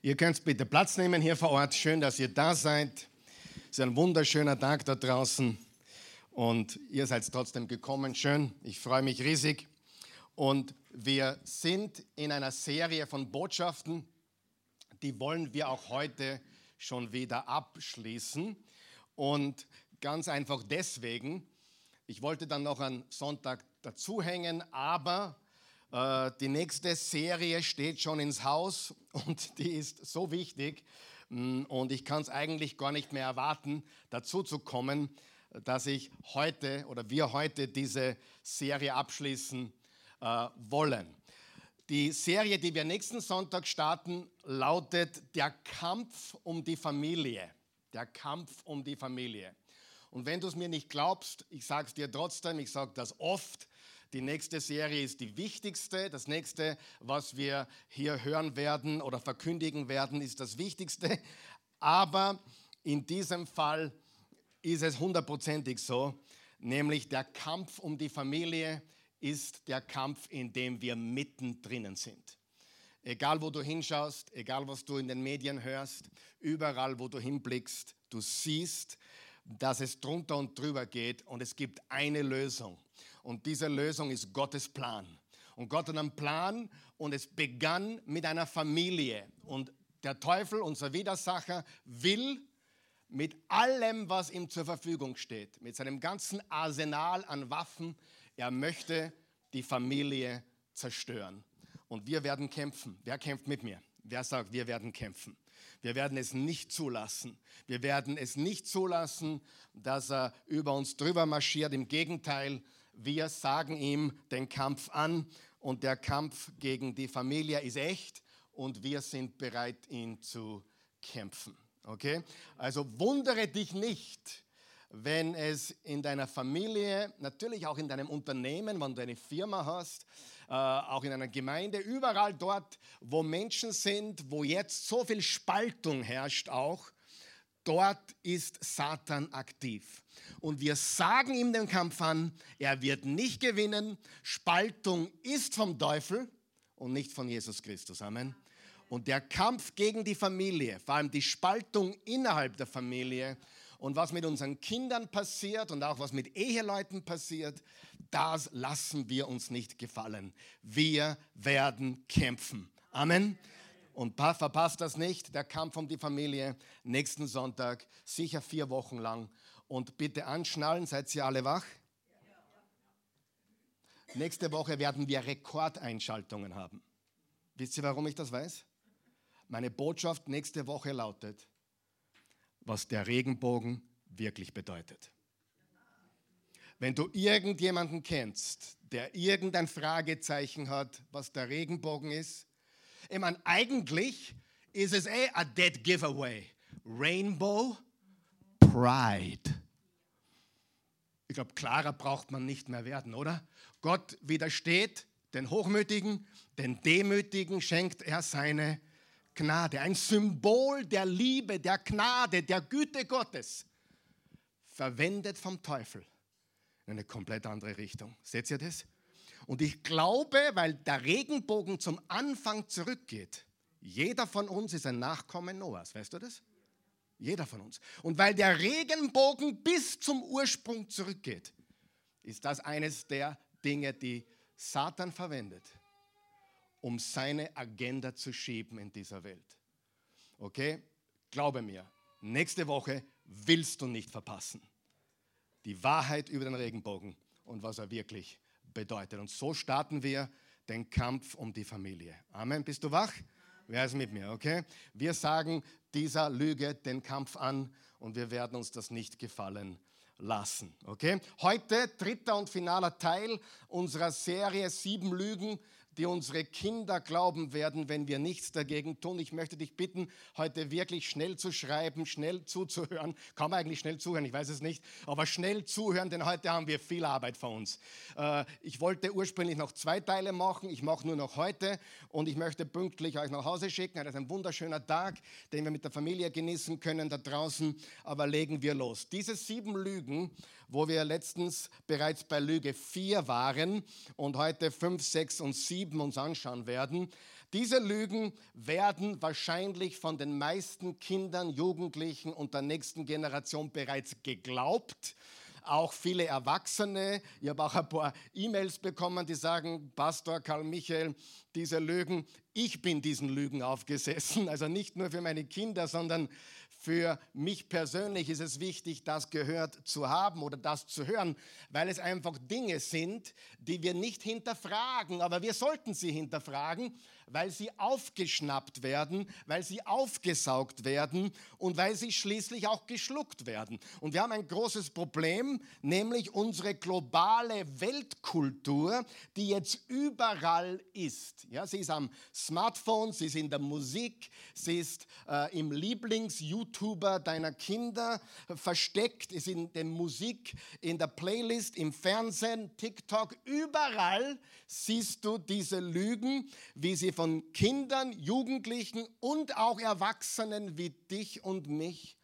Ihr könnt bitte Platz nehmen hier vor Ort. Schön, dass ihr da seid. Es ist ein wunderschöner Tag da draußen und ihr seid trotzdem gekommen. Schön, ich freue mich riesig. Und wir sind in einer Serie von Botschaften, die wollen wir auch heute schon wieder abschließen. Und ganz einfach deswegen, ich wollte dann noch einen Sonntag dazuhängen, aber die nächste Serie steht schon ins Haus und die ist so wichtig mm, und ich kann es eigentlich gar nicht mehr erwarten, dazu zu kommen, dass ich heute oder wir heute diese Serie abschließen äh, wollen. Die Serie, die wir nächsten Sonntag starten, lautet Der Kampf um die Familie. Der Kampf um die Familie. Und wenn du es mir nicht glaubst, ich sage es dir trotzdem, ich sage das oft, die nächste Serie ist die wichtigste. Das nächste, was wir hier hören werden oder verkündigen werden, ist das Wichtigste. Aber in diesem Fall ist es hundertprozentig so, nämlich der Kampf um die Familie ist der Kampf, in dem wir mittendrin sind. Egal wo du hinschaust, egal was du in den Medien hörst, überall wo du hinblickst, du siehst, dass es drunter und drüber geht und es gibt eine Lösung. Und diese Lösung ist Gottes Plan. Und Gott hat einen Plan und es begann mit einer Familie. Und der Teufel, unser Widersacher, will mit allem, was ihm zur Verfügung steht, mit seinem ganzen Arsenal an Waffen, er möchte die Familie zerstören. Und wir werden kämpfen. Wer kämpft mit mir? Wer sagt, wir werden kämpfen? Wir werden es nicht zulassen. Wir werden es nicht zulassen, dass er über uns drüber marschiert. Im Gegenteil, wir sagen ihm den Kampf an und der Kampf gegen die Familie ist echt und wir sind bereit, ihn zu kämpfen. Okay? Also wundere dich nicht, wenn es in deiner Familie, natürlich auch in deinem Unternehmen, wenn du eine Firma hast, äh, auch in einer Gemeinde, überall dort, wo Menschen sind, wo jetzt so viel Spaltung herrscht auch, dort ist Satan aktiv. Und wir sagen ihm den Kampf an, er wird nicht gewinnen. Spaltung ist vom Teufel und nicht von Jesus Christus. Amen. Und der Kampf gegen die Familie, vor allem die Spaltung innerhalb der Familie und was mit unseren Kindern passiert und auch was mit Eheleuten passiert, das lassen wir uns nicht gefallen. Wir werden kämpfen. Amen. Und verpasst das nicht, der Kampf um die Familie nächsten Sonntag, sicher vier Wochen lang. Und bitte anschnallen, seid ihr alle wach? Nächste Woche werden wir Rekordeinschaltungen haben. Wisst ihr, warum ich das weiß? Meine Botschaft nächste Woche lautet, was der Regenbogen wirklich bedeutet. Wenn du irgendjemanden kennst, der irgendein Fragezeichen hat, was der Regenbogen ist, ich meine, eigentlich ist es eh a dead giveaway. Rainbow Pride. Ich glaube, klarer braucht man nicht mehr werden, oder? Gott widersteht den Hochmütigen, den Demütigen schenkt er seine Gnade. Ein Symbol der Liebe, der Gnade, der Güte Gottes. Verwendet vom Teufel in eine komplett andere Richtung. Seht ihr das? Und ich glaube, weil der Regenbogen zum Anfang zurückgeht, jeder von uns ist ein Nachkommen Noahs, weißt du das? Jeder von uns. Und weil der Regenbogen bis zum Ursprung zurückgeht, ist das eines der Dinge, die Satan verwendet, um seine Agenda zu schieben in dieser Welt. Okay? Glaube mir, nächste Woche willst du nicht verpassen. Die Wahrheit über den Regenbogen und was er wirklich ist bedeutet. Und so starten wir den Kampf um die Familie. Amen. Bist du wach? Wer ist mit mir? Okay? Wir sagen dieser Lüge den Kampf an und wir werden uns das nicht gefallen lassen. Okay? Heute dritter und finaler Teil unserer Serie Sieben Lügen, die unsere Kinder glauben werden, wenn wir nichts dagegen tun. Ich möchte dich bitten, heute wirklich schnell zu schreiben, schnell zuzuhören. Kann man eigentlich schnell zuhören? Ich weiß es nicht. Aber schnell zuhören, denn heute haben wir viel Arbeit vor uns. Äh, ich wollte ursprünglich noch zwei Teile machen. Ich mache nur noch heute und ich möchte pünktlich euch nach Hause schicken. Das ist ein wunderschöner Tag, den wir mit der Familie genießen können da draußen. Aber legen wir los. Diese sieben Lügen, wo wir letztens bereits bei Lüge 4 waren und heute 5, 6 und 7 uns anschauen werden. Diese Lügen werden wahrscheinlich von den meisten Kindern, Jugendlichen und der nächsten Generation bereits geglaubt auch viele Erwachsene. Ich habe auch ein paar E-Mails bekommen, die sagen, Pastor Karl Michael, diese Lügen, ich bin diesen Lügen aufgesessen. Also nicht nur für meine Kinder, sondern für mich persönlich ist es wichtig, das gehört zu haben oder das zu hören, weil es einfach Dinge sind, die wir nicht hinterfragen, aber wir sollten sie hinterfragen, weil sie aufgeschnappt werden, weil sie aufgesaugt werden und weil sie schließlich auch geschluckt werden. Und wir haben ein großes Problem, nämlich unsere globale Weltkultur, die jetzt überall ist. Ja, sie ist am Smartphone, sie ist in der Musik, sie ist äh, im Lieblings-YouTuber deiner Kinder versteckt, ist in der Musik, in der Playlist, im Fernsehen, TikTok, überall siehst du diese Lügen, wie sie von Kindern, Jugendlichen und auch Erwachsenen wie dich und mich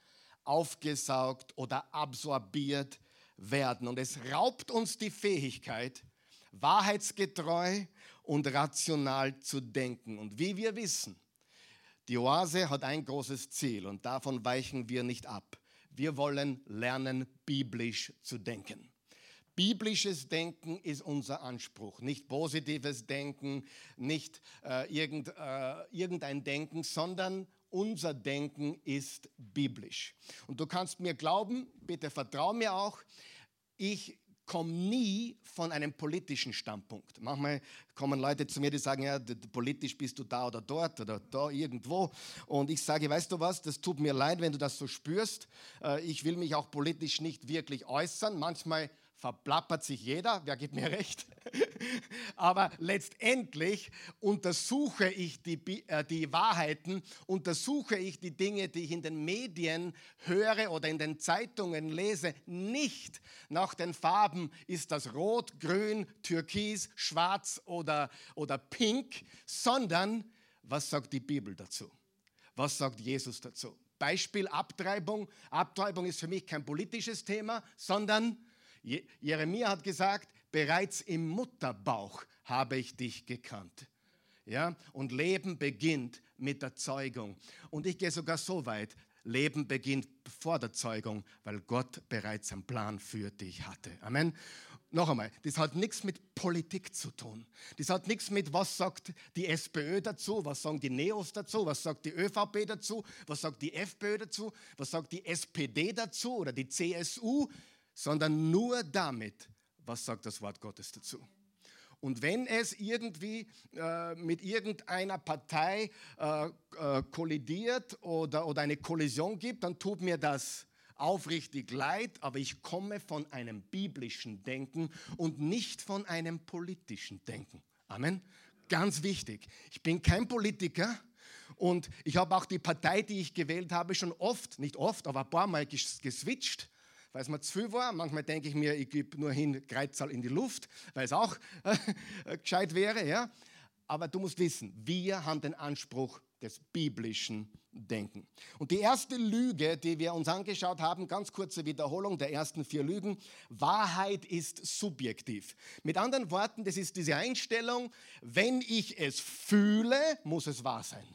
aufgesaugt oder absorbiert werden. Und es raubt uns die Fähigkeit, wahrheitsgetreu und rational zu denken. Und wie wir wissen, die Oase hat ein großes Ziel und davon weichen wir nicht ab. Wir wollen lernen, biblisch zu denken. Biblisches Denken ist unser Anspruch, nicht positives Denken, nicht äh, irgend, äh, irgendein Denken, sondern unser Denken ist biblisch. Und du kannst mir glauben, bitte vertrau mir auch, ich komme nie von einem politischen Standpunkt. Manchmal kommen Leute zu mir, die sagen, ja, politisch bist du da oder dort oder da irgendwo. Und ich sage, weißt du was, das tut mir leid, wenn du das so spürst. Äh, ich will mich auch politisch nicht wirklich äußern. Manchmal verplappert sich jeder, wer gibt mir recht? Aber letztendlich untersuche ich die, äh, die Wahrheiten, untersuche ich die Dinge, die ich in den Medien höre oder in den Zeitungen lese, nicht nach den Farben, ist das rot, grün, türkis, schwarz oder, oder pink, sondern was sagt die Bibel dazu? Was sagt Jesus dazu? Beispiel Abtreibung. Abtreibung ist für mich kein politisches Thema, sondern Jeremia hat gesagt, bereits im Mutterbauch habe ich dich gekannt. Ja, und Leben beginnt mit der Zeugung. Und ich gehe sogar so weit, Leben beginnt vor der Zeugung, weil Gott bereits einen Plan für dich hatte. Amen. Noch einmal, das hat nichts mit Politik zu tun. Das hat nichts mit, was sagt die SPÖ dazu, was sagen die Neos dazu, was sagt die ÖVP dazu, was sagt die FPÖ dazu, was sagt die SPD dazu oder die CSU sondern nur damit, was sagt das Wort Gottes dazu. Und wenn es irgendwie äh, mit irgendeiner Partei äh, äh, kollidiert oder, oder eine Kollision gibt, dann tut mir das aufrichtig leid, aber ich komme von einem biblischen Denken und nicht von einem politischen Denken. Amen. Ganz wichtig. Ich bin kein Politiker und ich habe auch die Partei, die ich gewählt habe, schon oft, nicht oft, aber ein paar Mal geswitcht weil es mir zu viel war. Manchmal denke ich mir, ich gebe nur hin Kreuzzahl in die Luft, weil es auch äh, gescheit wäre. Ja? Aber du musst wissen, wir haben den Anspruch des biblischen Denken. Und die erste Lüge, die wir uns angeschaut haben, ganz kurze Wiederholung der ersten vier Lügen, Wahrheit ist subjektiv. Mit anderen Worten, das ist diese Einstellung, wenn ich es fühle, muss es wahr sein.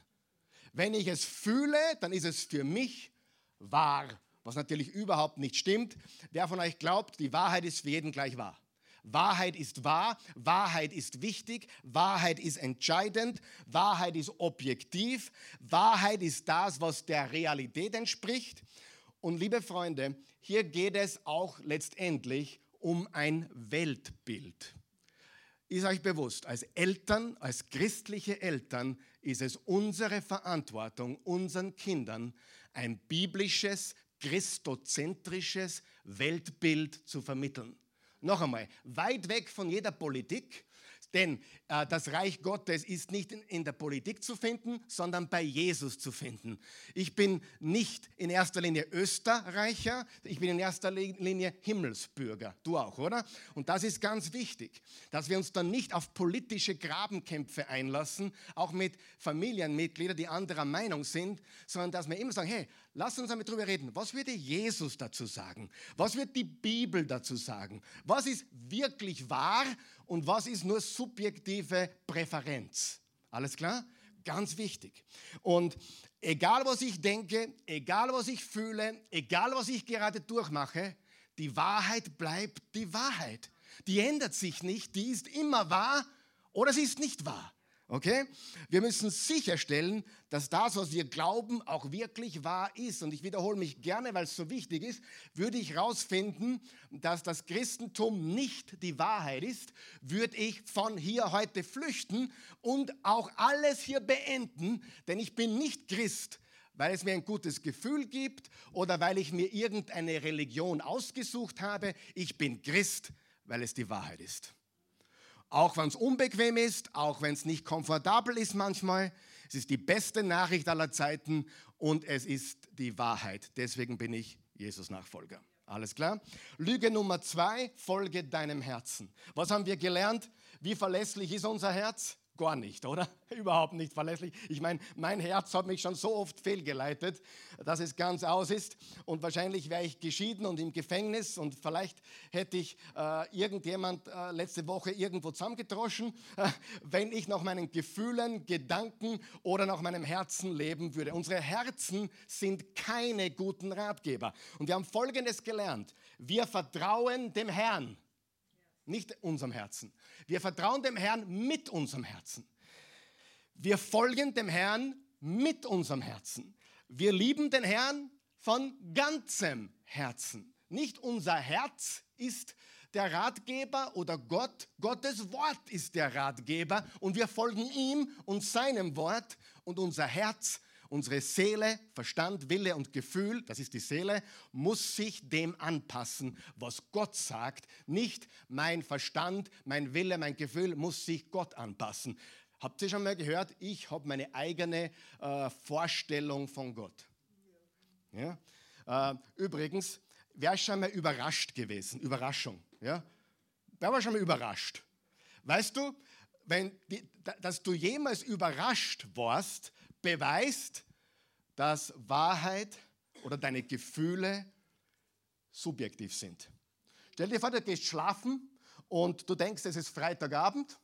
Wenn ich es fühle, dann ist es für mich wahr was natürlich überhaupt nicht stimmt. Wer von euch glaubt, die Wahrheit ist für jeden gleich wahr? Wahrheit ist wahr, Wahrheit ist wichtig, Wahrheit ist entscheidend, Wahrheit ist objektiv, Wahrheit ist das, was der Realität entspricht. Und liebe Freunde, hier geht es auch letztendlich um ein Weltbild. Ist euch bewusst, als Eltern, als christliche Eltern ist es unsere Verantwortung, unseren Kindern ein biblisches, christozentrisches Weltbild zu vermitteln. Noch einmal, weit weg von jeder Politik, denn äh, das Reich Gottes ist nicht in, in, der Politik zu finden, sondern bei Jesus zu finden. Ich bin nicht in erster Linie Österreicher, ich bin in erster Linie Himmelsbürger. Du auch, oder? Und das ist ganz wichtig, dass wir uns dann nicht auf politische Grabenkämpfe einlassen, auch mit Familienmitgliedern, die anderer Meinung sind, sondern dass wir immer sagen, hey, lass uns damit drüber reden. Was würde Jesus dazu sagen? Was wird die Bibel dazu sagen? Was ist wirklich wahr und was ist nur subjektive Präferenz. Alles klar? Ganz wichtig. Und egal was ich denke, egal was ich fühle, egal was ich gerade durchmache, die Wahrheit bleibt die Wahrheit. Die ändert sich nicht, die ist immer wahr oder sie ist nicht wahr. Okay? Wir müssen sicherstellen, dass das, was wir glauben, auch wirklich wahr ist. Und ich wiederhole mich gerne, weil es so wichtig ist, würde ich herausfinden, dass das Christentum nicht die Wahrheit ist, würde ich von hier heute flüchten und auch alles hier beenden, denn ich bin nicht Christ, weil es mir ein gutes Gefühl gibt oder weil ich mir irgendeine Religion ausgesucht habe. Ich bin Christ, weil es die Wahrheit ist. Auch wenn es unbequem ist, auch wenn es nicht komfortabel ist manchmal. Es ist die beste Nachricht aller Zeiten und es ist die Wahrheit. Deswegen bin ich Jesus Nachfolger. Alles klar? Lüge Nummer zwei, folge deinem Herzen. Was haben wir gelernt? Wie verlässlich ist unser Herz? Gar nicht, oder? Überhaupt nicht verlässlich. Ich meine, mein Herz hat mich schon so oft fehlgeleitet, dass es ganz aus ist. Und wahrscheinlich wäre ich geschieden und im Gefängnis und vielleicht hätte ich äh, irgendjemand äh, letzte Woche irgendwo zusammengedroschen, äh, wenn ich nach meinen Gefühlen, Gedanken oder nach meinem Herzen leben würde. Unsere Herzen sind keine guten Ratgeber. Und wir haben Folgendes gelernt. Wir vertrauen dem Herrn nicht unserem Herzen. Wir vertrauen dem Herrn mit unserem Herzen. Wir folgen dem Herrn mit unserem Herzen. Wir lieben den Herrn von ganzem Herzen. Nicht unser Herz ist der Ratgeber oder Gott, Gottes Wort ist der Ratgeber und wir folgen ihm und seinem Wort und unser Herz Unsere Seele, Verstand, Wille und Gefühl, das ist die Seele, muss sich dem anpassen, was Gott sagt. Nicht mein Verstand, mein Wille, mein Gefühl muss sich Gott anpassen. Habt ihr schon mal gehört? Ich habe meine eigene äh, Vorstellung von Gott. Ja? Äh, übrigens, wer ist schon mal überrascht gewesen? Überraschung. Ja? Wer war schon mal überrascht? Weißt du, wenn, dass du jemals überrascht warst, beweist, dass Wahrheit oder deine Gefühle subjektiv sind. Stell dir vor, du gehst schlafen und du denkst, es ist Freitagabend.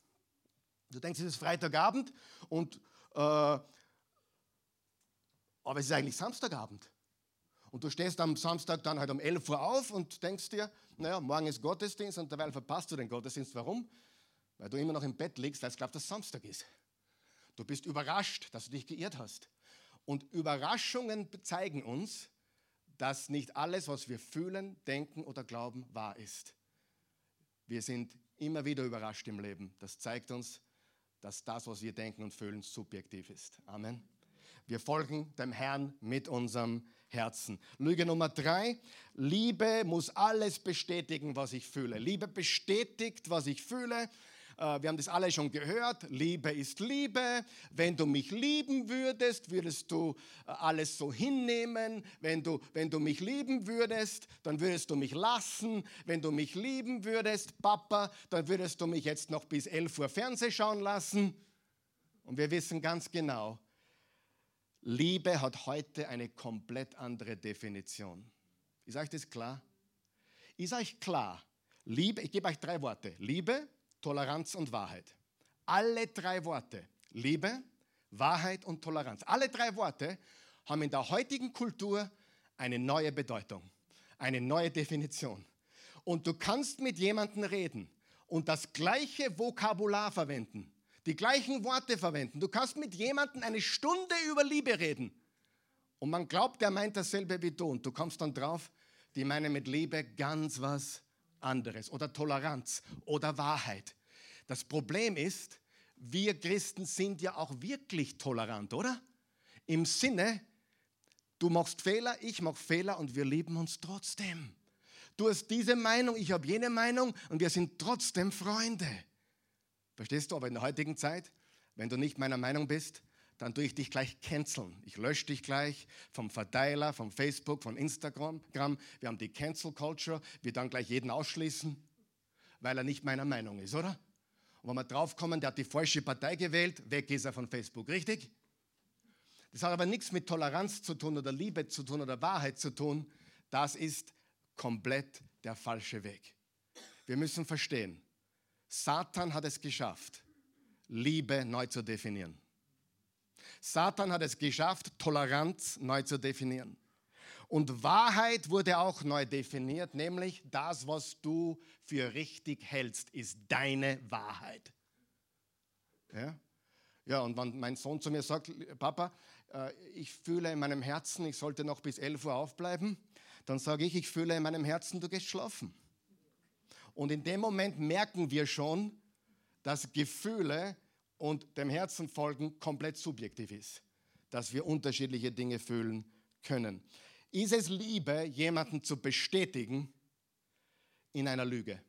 Du denkst, es ist Freitagabend und äh, aber es ist eigentlich Samstagabend. Und du stehst am Samstag dann halt um 11 Uhr auf und denkst dir, naja, morgen ist Gottesdienst und derweil verpasst du den Gottesdienst. Warum? Weil du immer noch im Bett liegst, weil es glaubt, dass Samstag ist. Du bist überrascht, dass du dich geirrt hast. Und Überraschungen zeigen uns, dass nicht alles, was wir fühlen, denken oder glauben, wahr ist. Wir sind immer wieder überrascht im Leben. Das zeigt uns, dass das, was wir denken und fühlen, subjektiv ist. Amen. Wir folgen dem Herrn mit unserem Herzen. Lüge Nummer drei. Liebe muss alles bestätigen, was ich fühle. Liebe bestätigt, was ich fühle. Äh, wir haben das alle schon gehört. Liebe ist Liebe. Wenn du mich lieben würdest, würdest du äh, alles so hinnehmen. Wenn du, wenn du mich lieben würdest, dann würdest du mich lassen. Wenn du mich lieben würdest, Papa, dann würdest du mich jetzt noch bis 11 Uhr Fernseh schauen lassen. Und wir wissen ganz genau, Liebe hat heute eine komplett andere Definition. Ist euch das klar? Ist euch klar? Liebe, ich gebe euch drei Worte. Liebe, Toleranz und Wahrheit. Alle drei Worte, Liebe, Wahrheit und Toleranz, alle drei Worte haben in der heutigen Kultur eine neue Bedeutung, eine neue Definition. Und du kannst mit jemandem reden und das gleiche Vokabular verwenden, die gleichen Worte verwenden. Du kannst mit jemandem eine Stunde über Liebe reden und man glaubt, der meint dasselbe wie du und du kommst dann drauf, die meinen mit Liebe ganz was anderes oder Toleranz oder Wahrheit. Das Problem ist, wir Christen sind ja auch wirklich tolerant, oder? Im Sinne, du machst Fehler, ich mache Fehler und wir lieben uns trotzdem. Du hast diese Meinung, ich habe jene Meinung und wir sind trotzdem Freunde. Verstehst du? Aber in der heutigen Zeit, wenn du nicht meiner Meinung bist, dann tue ich dich gleich canceln. Ich lösche dich gleich vom Verteiler, vom Facebook, von Instagram. Wir haben die Cancel Culture. Wir dann gleich jeden ausschließen, weil er nicht meiner Meinung ist, oder? Und wenn wir draufkommen, der hat die falsche Partei gewählt, weg ist er von Facebook, richtig? Das hat aber nichts mit Toleranz zu tun oder Liebe zu tun oder Wahrheit zu tun. Das ist komplett der falsche Weg. Wir müssen verstehen, Satan hat es geschafft, Liebe neu zu definieren. Satan hat es geschafft, Toleranz neu zu definieren. Und Wahrheit wurde auch neu definiert, nämlich das, was du für richtig hältst, ist deine Wahrheit. Ja, ja und wenn mein Sohn zu mir sagt, Papa, äh, ich fühle in meinem Herzen, ich sollte noch bis 11 Uhr aufbleiben, dann sage ich, ich fühle in meinem Herzen, du gehst schlafen. Und in dem Moment merken wir schon, dass Gefühle und dem Herzen folgen komplett subjektiv ist, dass wir unterschiedliche Dinge fühlen können. Ist es Liebe, jemanden zu bestätigen in einer Lüge?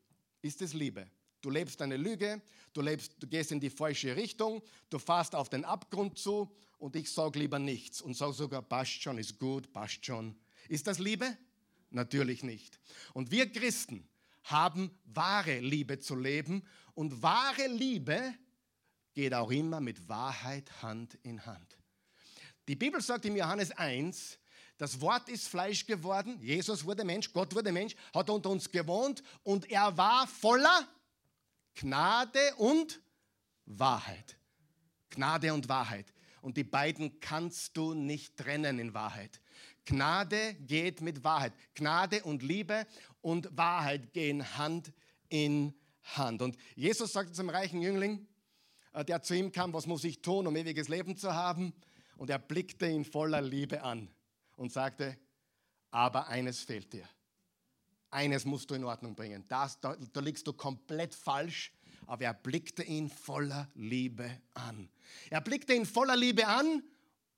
Ist es Liebe? Du lebst eine Lüge, du, lebst, du gehst in die falsche Richtung, du fährst auf den Abgrund zu und ich sage lieber nichts und sage sogar, passt schon, ist gut, passt schon. Ist das Liebe? Natürlich nicht. Und wir Christen haben wahre Liebe zu leben und wahre Liebe geht auch immer mit Wahrheit Hand in Hand. Die Bibel sagt im Johannes 1, das Wort ist Fleisch geworden, Jesus wurde Mensch, Gott wurde Mensch, hat unter uns gewohnt und er war voller Gnade und Wahrheit. Gnade und Wahrheit. Und die beiden kannst du nicht trennen in Wahrheit. Gnade geht mit Wahrheit. Gnade und Liebe und Wahrheit gehen Hand in Hand. Und Jesus sagte zum reichen Jüngling, der zu ihm kam, was muss ich tun, um ewiges Leben zu haben? Und er blickte ihn voller Liebe an und sagte, aber eines fehlt dir. Eines musst du in Ordnung bringen. Das, da, da liegst du komplett falsch. Aber er blickte ihn voller Liebe an. Er blickte ihn voller Liebe an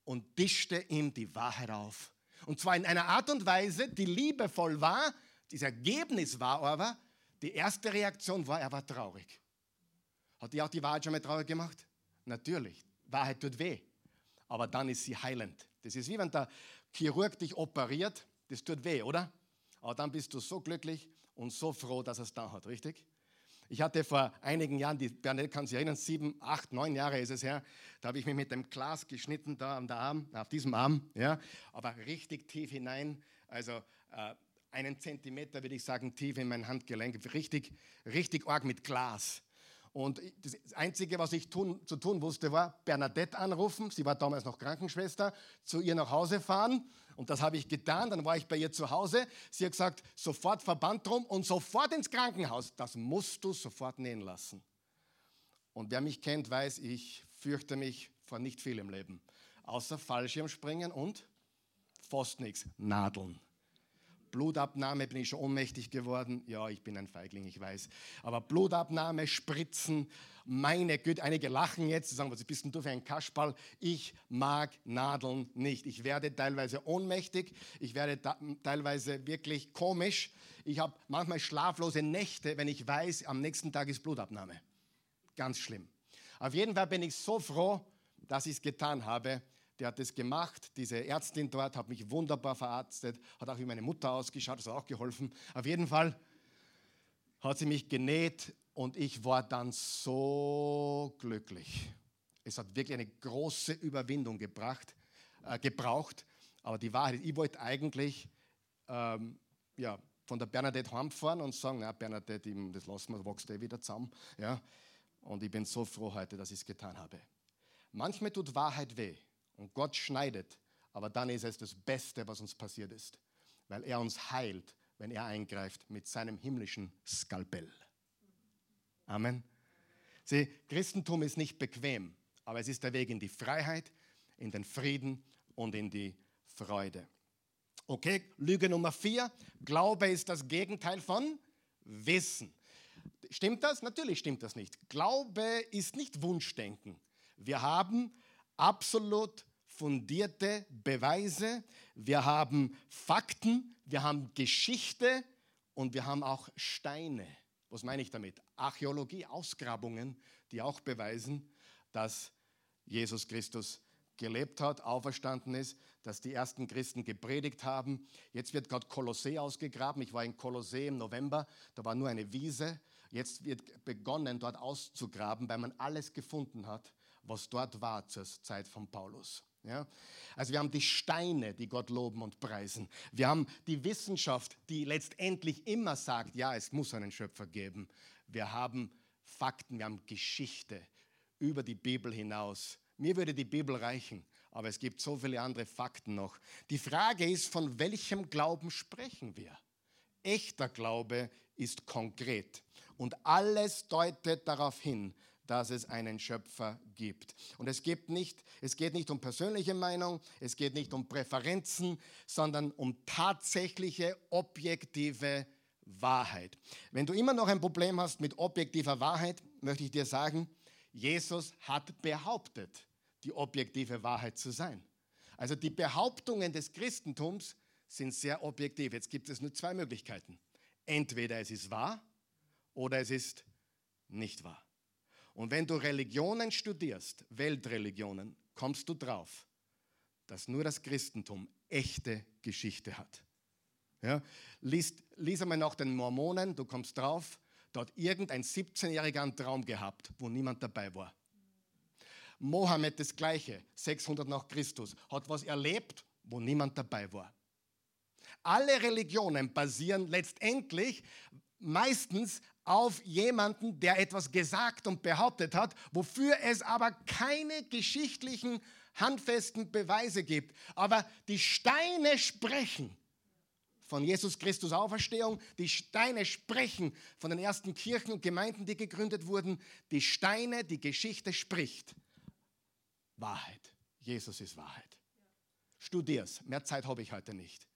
und tischte ihm die Wahrheit auf. Und zwar in einer Art und Weise, die liebevoll war. Das Ergebnis war aber, die erste Reaktion war, er war traurig. Hat die auch die Wahrheit schon mal traurig gemacht? Natürlich. Wahrheit tut weh. Aber dann ist sie heilend. Das ist wie wenn der Chirurg dich operiert, das tut weh, oder? Aber dann bist du so glücklich und so froh, dass er es da hat, richtig? Ich hatte vor einigen Jahren, die Bernadette kann sich erinnern, sieben, acht, neun Jahre ist es her, da habe ich mich mit dem Glas geschnitten da am Arm, auf diesem Arm, ja, aber richtig tief hinein, also äh, einen Zentimeter würde ich sagen tief in mein Handgelenk, richtig, richtig arg mit Glas. Und das Einzige, was ich tun, zu tun wusste, war Bernadette anrufen. Sie war damals noch Krankenschwester, zu ihr nach Hause fahren. Und das habe ich getan. Dann war ich bei ihr zu Hause. Sie hat gesagt, sofort Verband drum und sofort ins Krankenhaus. Das musst du sofort nähen lassen. Und wer mich kennt, weiß, ich fürchte mich vor nicht viel im Leben. Außer Fallschirmspringen und fast nichts. Nadeln. Blutabnahme bin ich schon ohnmächtig geworden. Ja, ich bin ein Feigling, ich weiß. Aber Blutabnahme, Spritzen, meine Güte, einige lachen jetzt, sagen, was bist denn du für ein Kasperl? Ich mag Nadeln nicht. Ich werde teilweise ohnmächtig, ich werde teilweise wirklich komisch. Ich habe manchmal schlaflose Nächte, wenn ich weiß, am nächsten Tag ist Blutabnahme. Ganz schlimm. Auf jeden Fall bin ich so froh, dass ich es getan habe der hat es gemacht. Diese Ärztin dort hat mich wunderbar verarztet, hat auch wie meine Mutter ausgeschaut, das hat auch geholfen. Auf jeden Fall hat sie mich genäht und ich war dann so glücklich. Es hat wirklich eine große Überwindung gebracht, äh, gebraucht. Aber die Wahrheit, ich wollte eigentlich ähm, ja, von der Bernadette heimfahren und sagen, na Bernadette, das lassen wir, wächst eh wieder zusammen. Ja? Und ich bin so froh heute, dass ich es getan habe. Manchmal tut Wahrheit weh. Und Gott schneidet, aber dann ist es das Beste, was uns passiert ist, weil er uns heilt, wenn er eingreift mit seinem himmlischen Skalpell. Amen. Sieh, Christentum ist nicht bequem, aber es ist der Weg in die Freiheit, in den Frieden und in die Freude. Okay, Lüge Nummer vier. Glaube ist das Gegenteil von Wissen. Stimmt das? Natürlich stimmt das nicht. Glaube ist nicht Wunschdenken. Wir haben absolut fundierte Beweise, wir haben Fakten, wir haben Geschichte und wir haben auch Steine. Was meine ich damit? Archäologie, Ausgrabungen, die auch beweisen, dass Jesus Christus gelebt hat, auferstanden ist, dass die ersten Christen gepredigt haben. Jetzt wird gerade Kolossee ausgegraben. Ich war in Kolossee im November, da war nur eine Wiese. Jetzt wird begonnen, dort auszugraben, weil man alles gefunden hat, was dort war zur Zeit von Paulus. Ja? Also wir haben die Steine, die Gott loben und preisen. Wir haben die Wissenschaft, die letztendlich immer sagt, ja, es muss einen Schöpfer geben. Wir haben Fakten, wir haben Geschichte über die Bibel hinaus, Mir würde die Bibel reichen, aber es gibt so viele andere Fakten noch. Die Frage ist, von welchem Glauben sprechen wir? Echter Glaube ist konkret und alles deutet darauf hin, dass es einen Schöpfer gibt. Und es, gibt nicht, es geht nicht um persönliche Meinung, es geht nicht um Präferenzen, sondern um tatsächliche, objektive Wahrheit. Wenn du immer noch ein Problem hast mit objektiver Wahrheit, möchte ich dir sagen, Jesus hat behauptet, die objektive Wahrheit zu sein. Also die Behauptungen des Christentums sind sehr objektiv. Jetzt gibt es nur zwei Möglichkeiten. Entweder es ist wahr oder es ist nicht wahr. Und wenn du Religionen studierst, Weltreligionen, kommst du drauf, dass nur das Christentum echte Geschichte hat. Ja? Lies, lies einmal nach den Mormonen, du kommst drauf, dort irgendein 17-Jähriger einen Traum gehabt, wo niemand dabei war. Mohammed das Gleiche, 600 nach Christus, hat was erlebt, wo niemand dabei war. Alle Religionen basieren letztendlich meistens auf jemanden, der etwas gesagt und behauptet hat, wofür es aber keine geschichtlichen, handfesten Beweise gibt. Aber die Steine sprechen von Jesus Christus Auferstehung, die Steine sprechen von den ersten Kirchen und Gemeinden, die gegründet wurden. Die Steine, die Geschichte spricht. Wahrheit. Jesus ist Wahrheit. Studier's. Mehr Zeit habe ich heute nicht.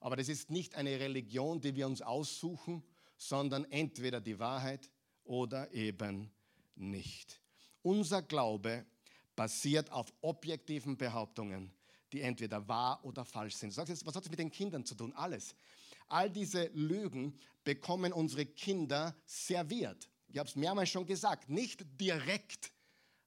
Aber das ist nicht eine Religion, die wir uns aussuchen, sondern entweder die Wahrheit oder eben nicht. Unser Glaube basiert auf objektiven Behauptungen, die entweder wahr oder falsch sind. was hat es mit den Kindern zu tun? Alles. All diese Lügen bekommen unsere Kinder serviert. Ich habe es mehrmals schon gesagt, nicht direkt,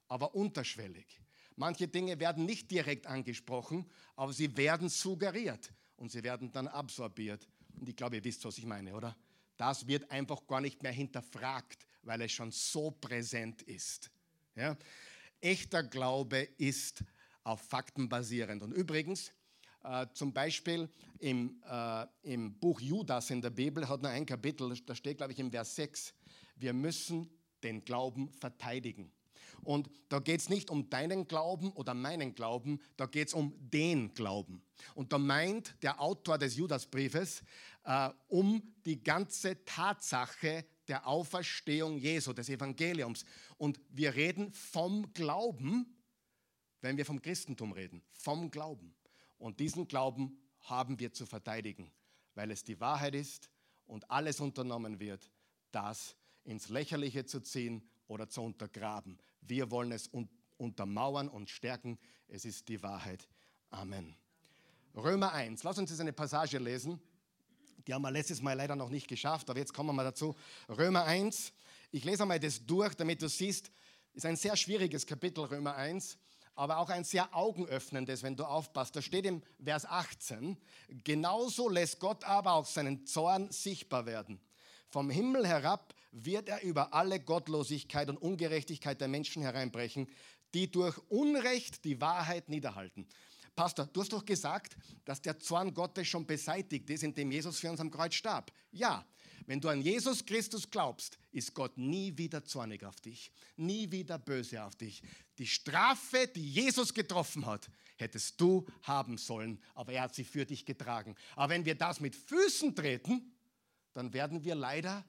aber unterschwellig. Manche Dinge werden nicht direkt angesprochen, aber sie werden suggeriert und sie werden dann absorbiert. Und ich glaube, ihr wisst, was ich meine, oder? Das wird einfach gar nicht mehr hinterfragt, weil es schon so präsent ist. Ja? Echter Glaube ist auf Fakten basierend. Und übrigens, äh, zum Beispiel im, äh, im Buch Judas in der Bibel hat nur ein Kapitel, da steht, glaube ich, im Vers 6, wir müssen den Glauben verteidigen. Und da geht es nicht um deinen Glauben oder meinen Glauben, da geht es um den Glauben. Und da meint der Autor des Judasbriefes äh, um die ganze Tatsache der Auferstehung Jesu, des Evangeliums. Und wir reden vom Glauben, wenn wir vom Christentum reden, vom Glauben. Und diesen Glauben haben wir zu verteidigen, weil es die Wahrheit ist und alles unternommen wird, das ins Lächerliche zu ziehen oder zu untergraben. Wir wollen es untermauern und stärken. Es ist die Wahrheit. Amen. Römer 1. Lass uns jetzt eine Passage lesen. Die haben wir letztes Mal leider noch nicht geschafft, aber jetzt kommen wir mal dazu. Römer 1. Ich lese einmal das durch, damit du siehst, ist ein sehr schwieriges Kapitel, Römer 1, aber auch ein sehr augenöffnendes, wenn du aufpasst. Da steht im Vers 18, genauso lässt Gott aber auch seinen Zorn sichtbar werden. Vom Himmel herab wird er über alle Gottlosigkeit und Ungerechtigkeit der Menschen hereinbrechen, die durch Unrecht die Wahrheit niederhalten. Pastor, du hast doch gesagt, dass der Zorn Gottes schon beseitigt ist, indem Jesus für uns am Kreuz starb. Ja, wenn du an Jesus Christus glaubst, ist Gott nie wieder zornig auf dich, nie wieder böse auf dich. Die Strafe, die Jesus getroffen hat, hättest du haben sollen, aber er hat sie für dich getragen. Aber wenn wir das mit Füßen treten, dann werden wir leider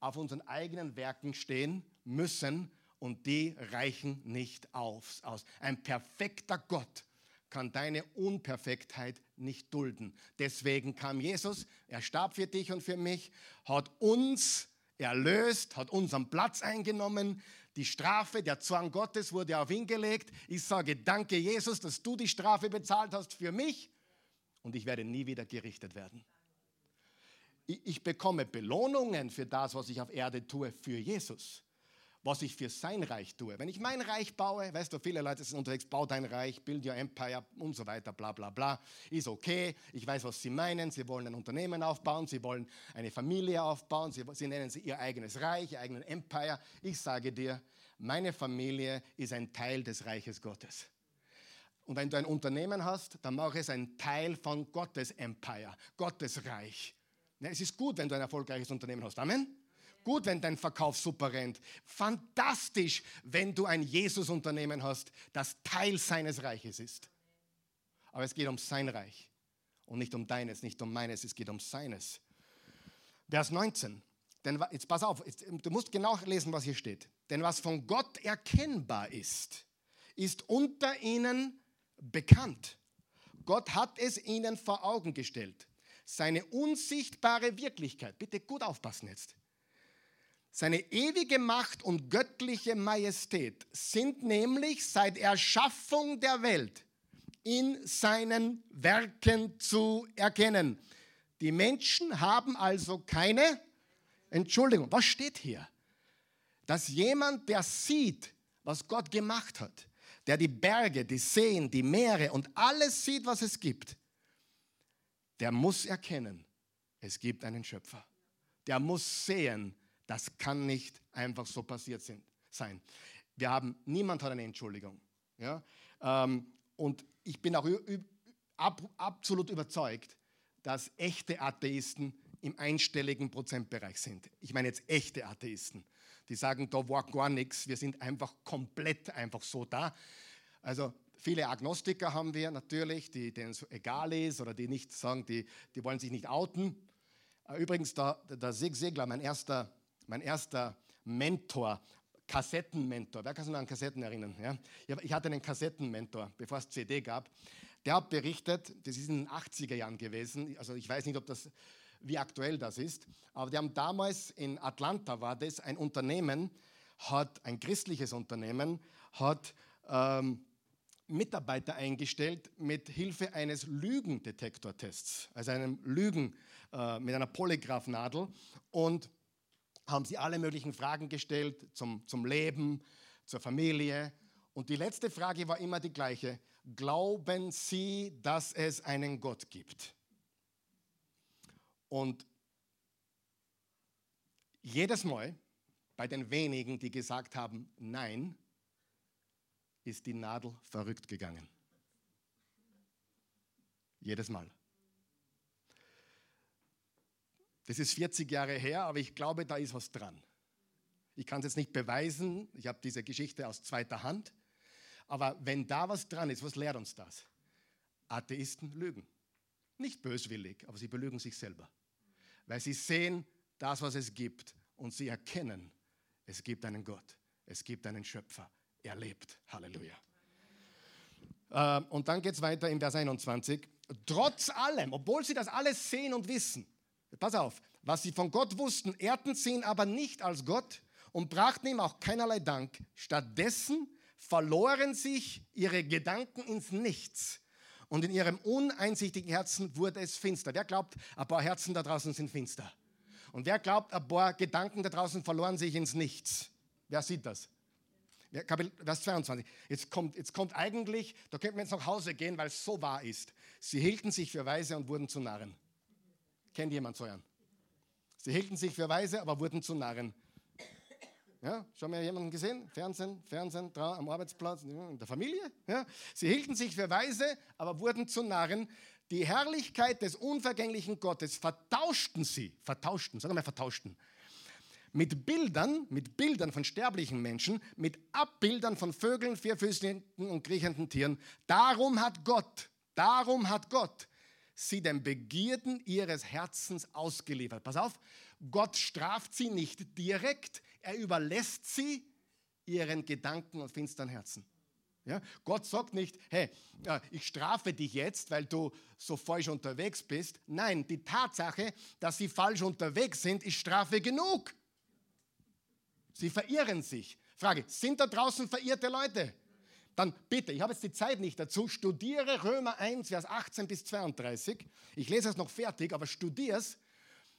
auf unseren eigenen Werken stehen müssen und die reichen nicht aus. Ein perfekter Gott kann deine Unperfektheit nicht dulden. Deswegen kam Jesus, er starb für dich und für mich, hat uns erlöst, hat unseren Platz eingenommen. Die Strafe, der Zorn Gottes wurde auf ihn gelegt. Ich sage danke Jesus, dass du die Strafe bezahlt hast für mich und ich werde nie wieder gerichtet werden ich bekomme Belohnungen für das, was ich auf Erde tue, für Jesus. Was ich für sein Reich tue. Wenn ich mein Reich baue, weißt du, viele Leute sind unterwegs, bau dein Reich, build your empire und so weiter, bla bla bla. Ist okay. Ich weiß, was sie meinen. Sie wollen ein Unternehmen aufbauen, sie wollen eine Familie aufbauen, sie, sie nennen sie ihr eigenes Reich, ihr eigenen Empire. Ich sage dir, meine Familie ist ein Teil des Reiches Gottes. Und wenn du ein Unternehmen hast, dann mache es ein Teil von Gottes Empire, Gottes Reich. Es ist gut, wenn du ein erfolgreiches Unternehmen hast. Amen. Gut, wenn dein Verkauf super rennt. Fantastisch, wenn du ein Jesus-Unternehmen hast, das Teil seines Reiches ist. Aber es geht um sein Reich und nicht um deines, nicht um meines, es geht um seines. Vers 19. Denn jetzt pass auf, du musst genau lesen, was hier steht. Denn was von Gott erkennbar ist, ist unter ihnen bekannt. Gott hat es ihnen vor Augen gestellt. Seine unsichtbare Wirklichkeit, bitte gut aufpassen jetzt. Seine ewige Macht und göttliche Majestät sind nämlich seit Erschaffung der Welt in seinen Werken zu erkennen. Die Menschen haben also keine Entschuldigung. Was steht hier? Dass jemand, der sieht, was Gott gemacht hat, der die Berge, die Seen, die Meere und alles sieht, was es gibt, der muss erkennen, es gibt einen Schöpfer. Der muss sehen, das kann nicht einfach so passiert sein. Wir haben, niemand hat eine Entschuldigung. Ja? Ähm, und ich bin auch absolut überzeugt, dass echte Atheisten im einstelligen Prozentbereich sind. Ich meine jetzt echte Atheisten, die sagen, da war gar nichts, wir sind einfach komplett einfach so da. Also viele Agnostiker haben wir natürlich, die, denen es egal ist oder die nicht sagen, die, die wollen sich nicht outen. Äh, übrigens, der, der Sig Segler, mein erster, mein erster Mentor, Kassettenmentor. Wer kann sich noch an Kassetten erinnern? Ja? Ich hatte einen Kassettenmentor, bevor es CD gab. Der hat berichtet, das ist in den 80er Jahren gewesen, also ich weiß nicht, ob das wie aktuell das ist. Aber die haben damals in Atlanta war das ein Unternehmen, hat ein christliches Unternehmen, hat ähm, Mitarbeiter eingestellt mit Hilfe eines Lügendetektortests, also einem Lügen äh, mit einer Polygraphnadel und haben sie alle möglichen Fragen gestellt zum, zum Leben, zur Familie. Und die letzte Frage war immer die gleiche. Glauben Sie, dass es einen Gott gibt? Und jedes Mal bei den wenigen, die gesagt haben, nein, ist die Nadel verrückt gegangen. Jedes Mal. Das ist 40 Jahre her, aber ich glaube, da ist was dran. Ich kann es jetzt nicht beweisen, ich habe diese Geschichte aus zweiter Hand, aber wenn da was dran ist, was lehrt uns das? Atheisten lügen. Nicht böswillig, aber sie belügen sich selber weil sie sehen das, was es gibt und sie erkennen, es gibt einen Gott, es gibt einen Schöpfer, er lebt. Halleluja. Ähm, und dann geht es weiter in Vers 21. Trotz allem, obwohl sie das alles sehen und wissen, pass auf, was sie von Gott wussten, ehrten sie ihn aber nicht als Gott und brachten ihm auch keinerlei Dank. Stattdessen verloren sich ihre Gedanken ins Nichts und in ihrem uneinsichtigen Herzen wurde es finster. Wer glaubt, ein paar Herzen da draußen sind finster? Und wer glaubt, ein paar Gedanken da draußen verloren sich ins Nichts? Wer sieht das? Vers 22. Jetzt kommt, jetzt kommt eigentlich, da könnten wir jetzt nach Hause gehen, weil es so wahr ist. Sie hielten sich für Weise und wurden zu Narren. Kennt jemand so einen? Sie hielten sich für Weise, aber wurden zu Narren. Ja, schon mal jemanden gesehen? Fernsehen, Fernsehen, am Arbeitsplatz, in der Familie? Ja? Sie hielten sich für weise, aber wurden zu Narren. Die Herrlichkeit des unvergänglichen Gottes vertauschten sie, vertauschten, sagen wir vertauschten, mit Bildern, mit Bildern von sterblichen Menschen, mit Abbildern von Vögeln, vierfüßigen und kriechenden Tieren. Darum hat Gott, darum hat Gott sie den Begierden ihres Herzens ausgeliefert. Pass auf, Gott straft sie nicht direkt, er überlässt sie ihren Gedanken und finsteren Herzen. Ja? Gott sagt nicht, hey, ich strafe dich jetzt, weil du so falsch unterwegs bist. Nein, die Tatsache, dass sie falsch unterwegs sind, ist Strafe genug. Sie verirren sich. Frage, sind da draußen verirrte Leute? Dann bitte, ich habe jetzt die Zeit nicht dazu, studiere Römer 1, Vers 18 bis 32. Ich lese es noch fertig, aber studiere es.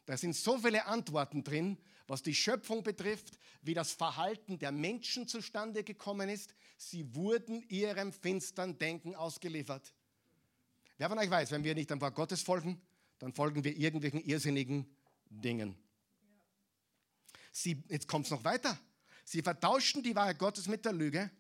Da sind so viele Antworten drin, was die Schöpfung betrifft, wie das Verhalten der Menschen zustande gekommen ist. Sie wurden ihrem finstern Denken ausgeliefert. Wer von euch weiß, wenn wir nicht dem Wort Gottes folgen, dann folgen wir irgendwelchen irrsinnigen Dingen. Sie, jetzt kommt es noch weiter. Sie vertauschten die Wahrheit Gottes mit der Lüge.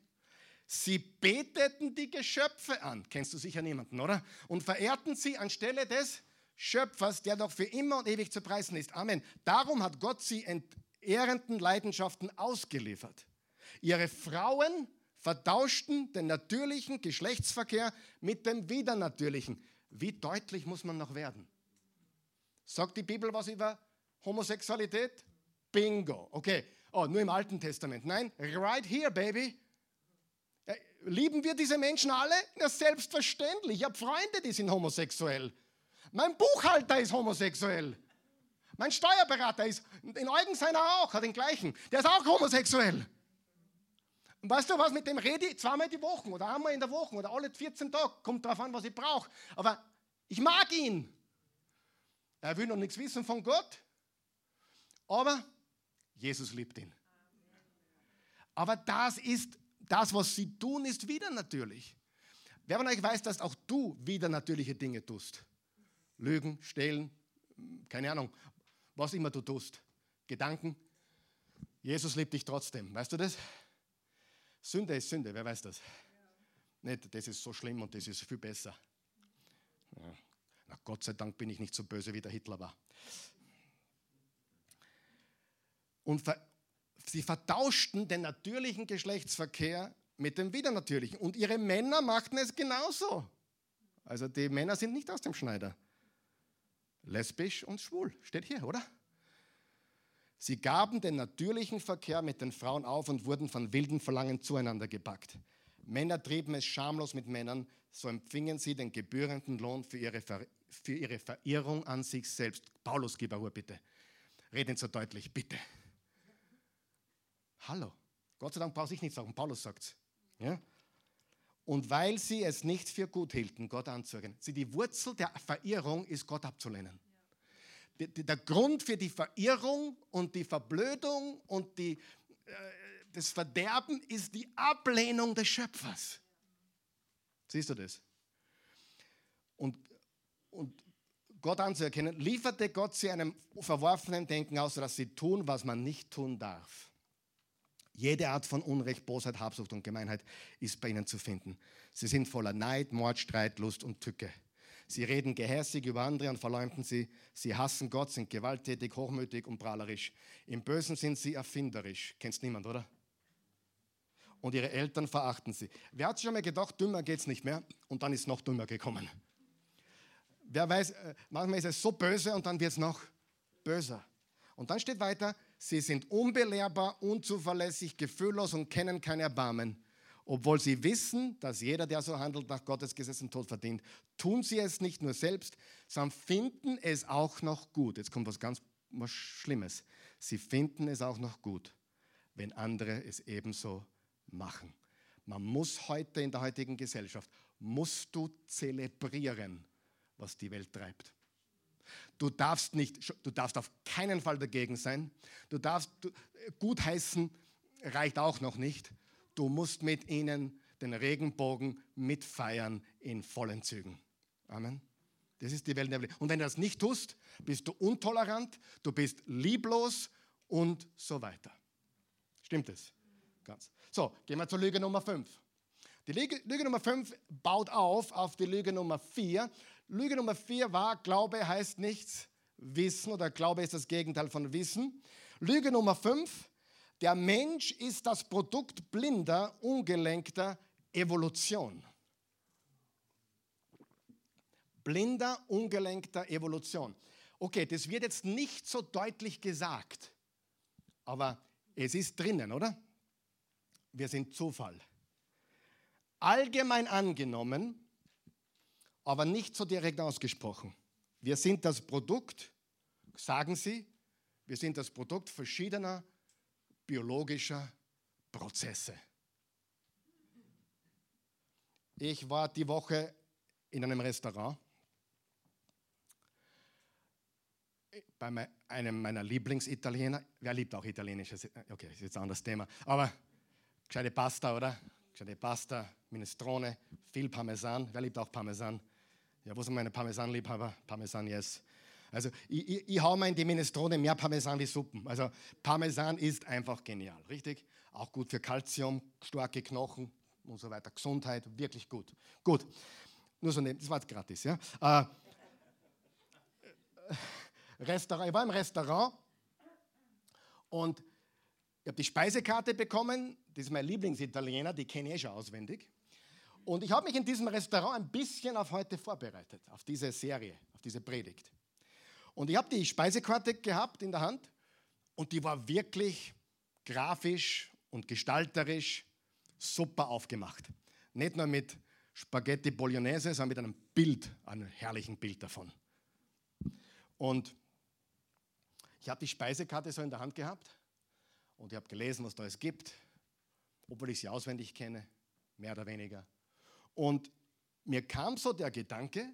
Sie beteten die Geschöpfe an. Kennst du sicher niemanden, oder? Und verehrten sie anstelle des Schöpfers, der doch für immer und ewig zu preisen ist. Amen. Darum hat Gott sie ent, ehrenden Leidenschaften ausgeliefert. Ihre Frauen vertauschten den natürlichen Geschlechtsverkehr mit dem widernatürlichen. Wie deutlich muss man noch werden? Sagt die Bibel was über Homosexualität? Bingo. Okay. Oh, nur im Alten Testament. Nein, right here, baby. Lieben wir diese Menschen alle? Ja, selbstverständlich. Ich habe Freunde, die sind homosexuell. Mein Buchhalter ist homosexuell. Mein Steuerberater ist, in Eugen seiner auch, hat den gleichen. Der ist auch homosexuell. Und weißt du was, mit dem rede ich zweimal die Woche oder einmal in der Woche oder alle 14 Tage. Kommt darauf an, was ich brauche. Aber ich mag ihn. Er will noch nichts wissen von Gott. Aber Jesus liebt ihn. Aber das ist, das, was sie tun, ist wieder natürlich. Wer von euch weiß, dass auch du wieder natürliche Dinge tust? Lügen, stehlen, keine Ahnung, was immer du tust. Gedanken. Jesus liebt dich trotzdem. Weißt du das? Sünde ist Sünde, wer weiß das? Ja. Nicht, das ist so schlimm und das ist viel besser. Ja. Na, Gott sei Dank bin ich nicht so böse, wie der Hitler war. Und ver sie vertauschten den natürlichen Geschlechtsverkehr mit dem widernatürlichen. Und ihre Männer machten es genauso. Also die Männer sind nicht aus dem Schneider. Lesbisch und schwul, steht hier, oder? Sie gaben den natürlichen Verkehr mit den Frauen auf und wurden von wilden Verlangen zueinander gepackt. Männer trieben es schamlos mit Männern, so empfingen sie den gebührenden Lohn für ihre, Ver für ihre Verirrung an sich selbst. Paulus, gib Ruhe, bitte. Red so deutlich, bitte. Hallo. Gott sei Dank brauche ich nicht sagen, Paulus sagt es. Ja? Und weil sie es nicht für gut hielten, Gott anzuerkennen. Sie, die Wurzel der Verirrung ist, Gott abzulehnen der Grund für die Verirrung und die Verblödung und die, äh, das Verderben ist die Ablehnung des Schöpfers. Siehst du das? Und, und Gott anzuerkennen, lieferte Gott sie einem verworfenen Denken aus, dass sie tun, was man nicht tun darf. Jede Art von Unrecht, Bosheit, Habsucht und Gemeinheit ist bei ihnen zu finden. Sie sind voller Neid, Mord, Streit, Lust und Tücke. Sie reden gehässig über andere und verleumden sie. Sie hassen Gott, sind gewalttätig, hochmütig und prahlerisch. Im Bösen sind sie erfinderisch. Kennst niemand, oder? Und ihre Eltern verachten sie. Wer hat sich schon mal gedacht, dümmer geht's nicht mehr? Und dann ist noch dümmer gekommen. Wer weiß, äh, manchmal ist es so böse und dann wird es noch böser. Und dann steht weiter, sie sind unbelehrbar, unzuverlässig, gefühllos und kennen kein Erbarmen. Obwohl sie wissen, dass jeder, der so handelt, nach Gottes Gesetz den Tod verdient, tun sie es nicht nur selbst, sondern finden es auch noch gut. Jetzt kommt was ganz was Schlimmes. Sie finden es auch noch gut, wenn andere es ebenso machen. Man muss heute in der heutigen Gesellschaft, musst du zelebrieren, was die Welt treibt. Du darfst, nicht, du darfst auf keinen Fall dagegen sein. Du darfst du, gutheißen, reicht auch noch nicht. Du musst mit ihnen den Regenbogen mitfeiern in vollen Zügen. Amen. Das ist die Welt der Welt. Und wenn du das nicht tust, bist du intolerant, du bist lieblos und so weiter. Stimmt es? Ganz. So, gehen wir zur Lüge Nummer 5. Die Lüge, Lüge Nummer 5 baut auf auf die Lüge Nummer 4. Lüge Nummer 4 war, Glaube heißt nichts, Wissen oder Glaube ist das Gegenteil von Wissen. Lüge Nummer 5, der Mensch ist das Produkt blinder, ungelenkter Evolution. Blinder, ungelenkter Evolution. Okay, das wird jetzt nicht so deutlich gesagt, aber es ist drinnen, oder? Wir sind Zufall. Allgemein angenommen, aber nicht so direkt ausgesprochen. Wir sind das Produkt, sagen sie, wir sind das Produkt verschiedener biologischer Prozesse. Ich war die Woche in einem Restaurant bei einem meiner Lieblingsitaliener. Wer liebt auch Italienisch? Okay, ist jetzt ein anderes Thema. Aber gescheite Pasta, oder? Gescheite Pasta, Minestrone, viel Parmesan. Wer liebt auch Parmesan? Ja, wo sind meine Parmesan-Liebhaber? Parmesan, yes. Also ich, ich, ich hau mal in die Minestrone mehr Parmesan wie Suppen. Also Parmesan ist einfach genial, richtig? Auch gut für Kalzium, starke Knochen und so weiter. Gesundheit, wirklich gut. Gut, nur so neben, das war jetzt gratis, ja? Äh, Restaurant, ich war im Restaurant Und ich habe die Speisekarte bekommen, das ist mein Lieblingsitaliener, die kenne ich eh schon auswendig. Und ich habe mich in diesem Restaurant ein bisschen auf heute vorbereitet, auf diese Serie, auf diese Predigt. Und ich habe die Speisekarte gehabt in der Hand und die war wirklich grafisch und gestalterisch super aufgemacht. Nicht nur mit Spaghetti Bolognese, sondern mit einem Bild, einem herrlichen Bild davon. Und ich habe die Speisekarte so in der Hand gehabt und ich habe gelesen, was da es gibt, obwohl ich sie auswendig kenne, mehr oder weniger. Und mir kam so der Gedanke,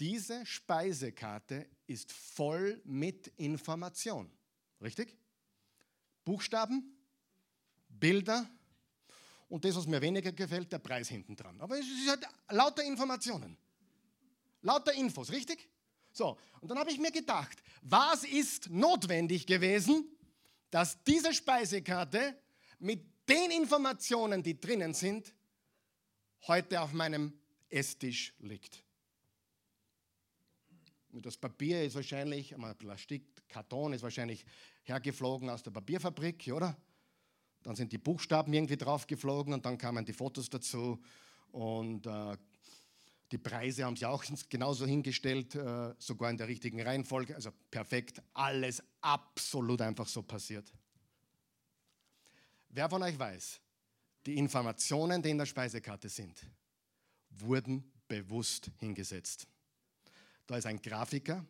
diese Speisekarte ist voll mit Information. Richtig? Buchstaben, Bilder und das, was mir weniger gefällt, der Preis hinten dran. Aber es ist halt lauter Informationen. Lauter Infos, richtig? So, und dann habe ich mir gedacht, was ist notwendig gewesen, dass diese Speisekarte mit den Informationen, die drinnen sind, heute auf meinem Esstisch liegt. Das Papier ist wahrscheinlich, Plastik, Karton ist wahrscheinlich hergeflogen aus der Papierfabrik, oder? Dann sind die Buchstaben irgendwie draufgeflogen und dann kamen die Fotos dazu und äh, die Preise haben sie auch genauso hingestellt, äh, sogar in der richtigen Reihenfolge, also perfekt, alles absolut einfach so passiert. Wer von euch weiß, die Informationen, die in der Speisekarte sind, wurden bewusst hingesetzt. Da ist ein Grafiker,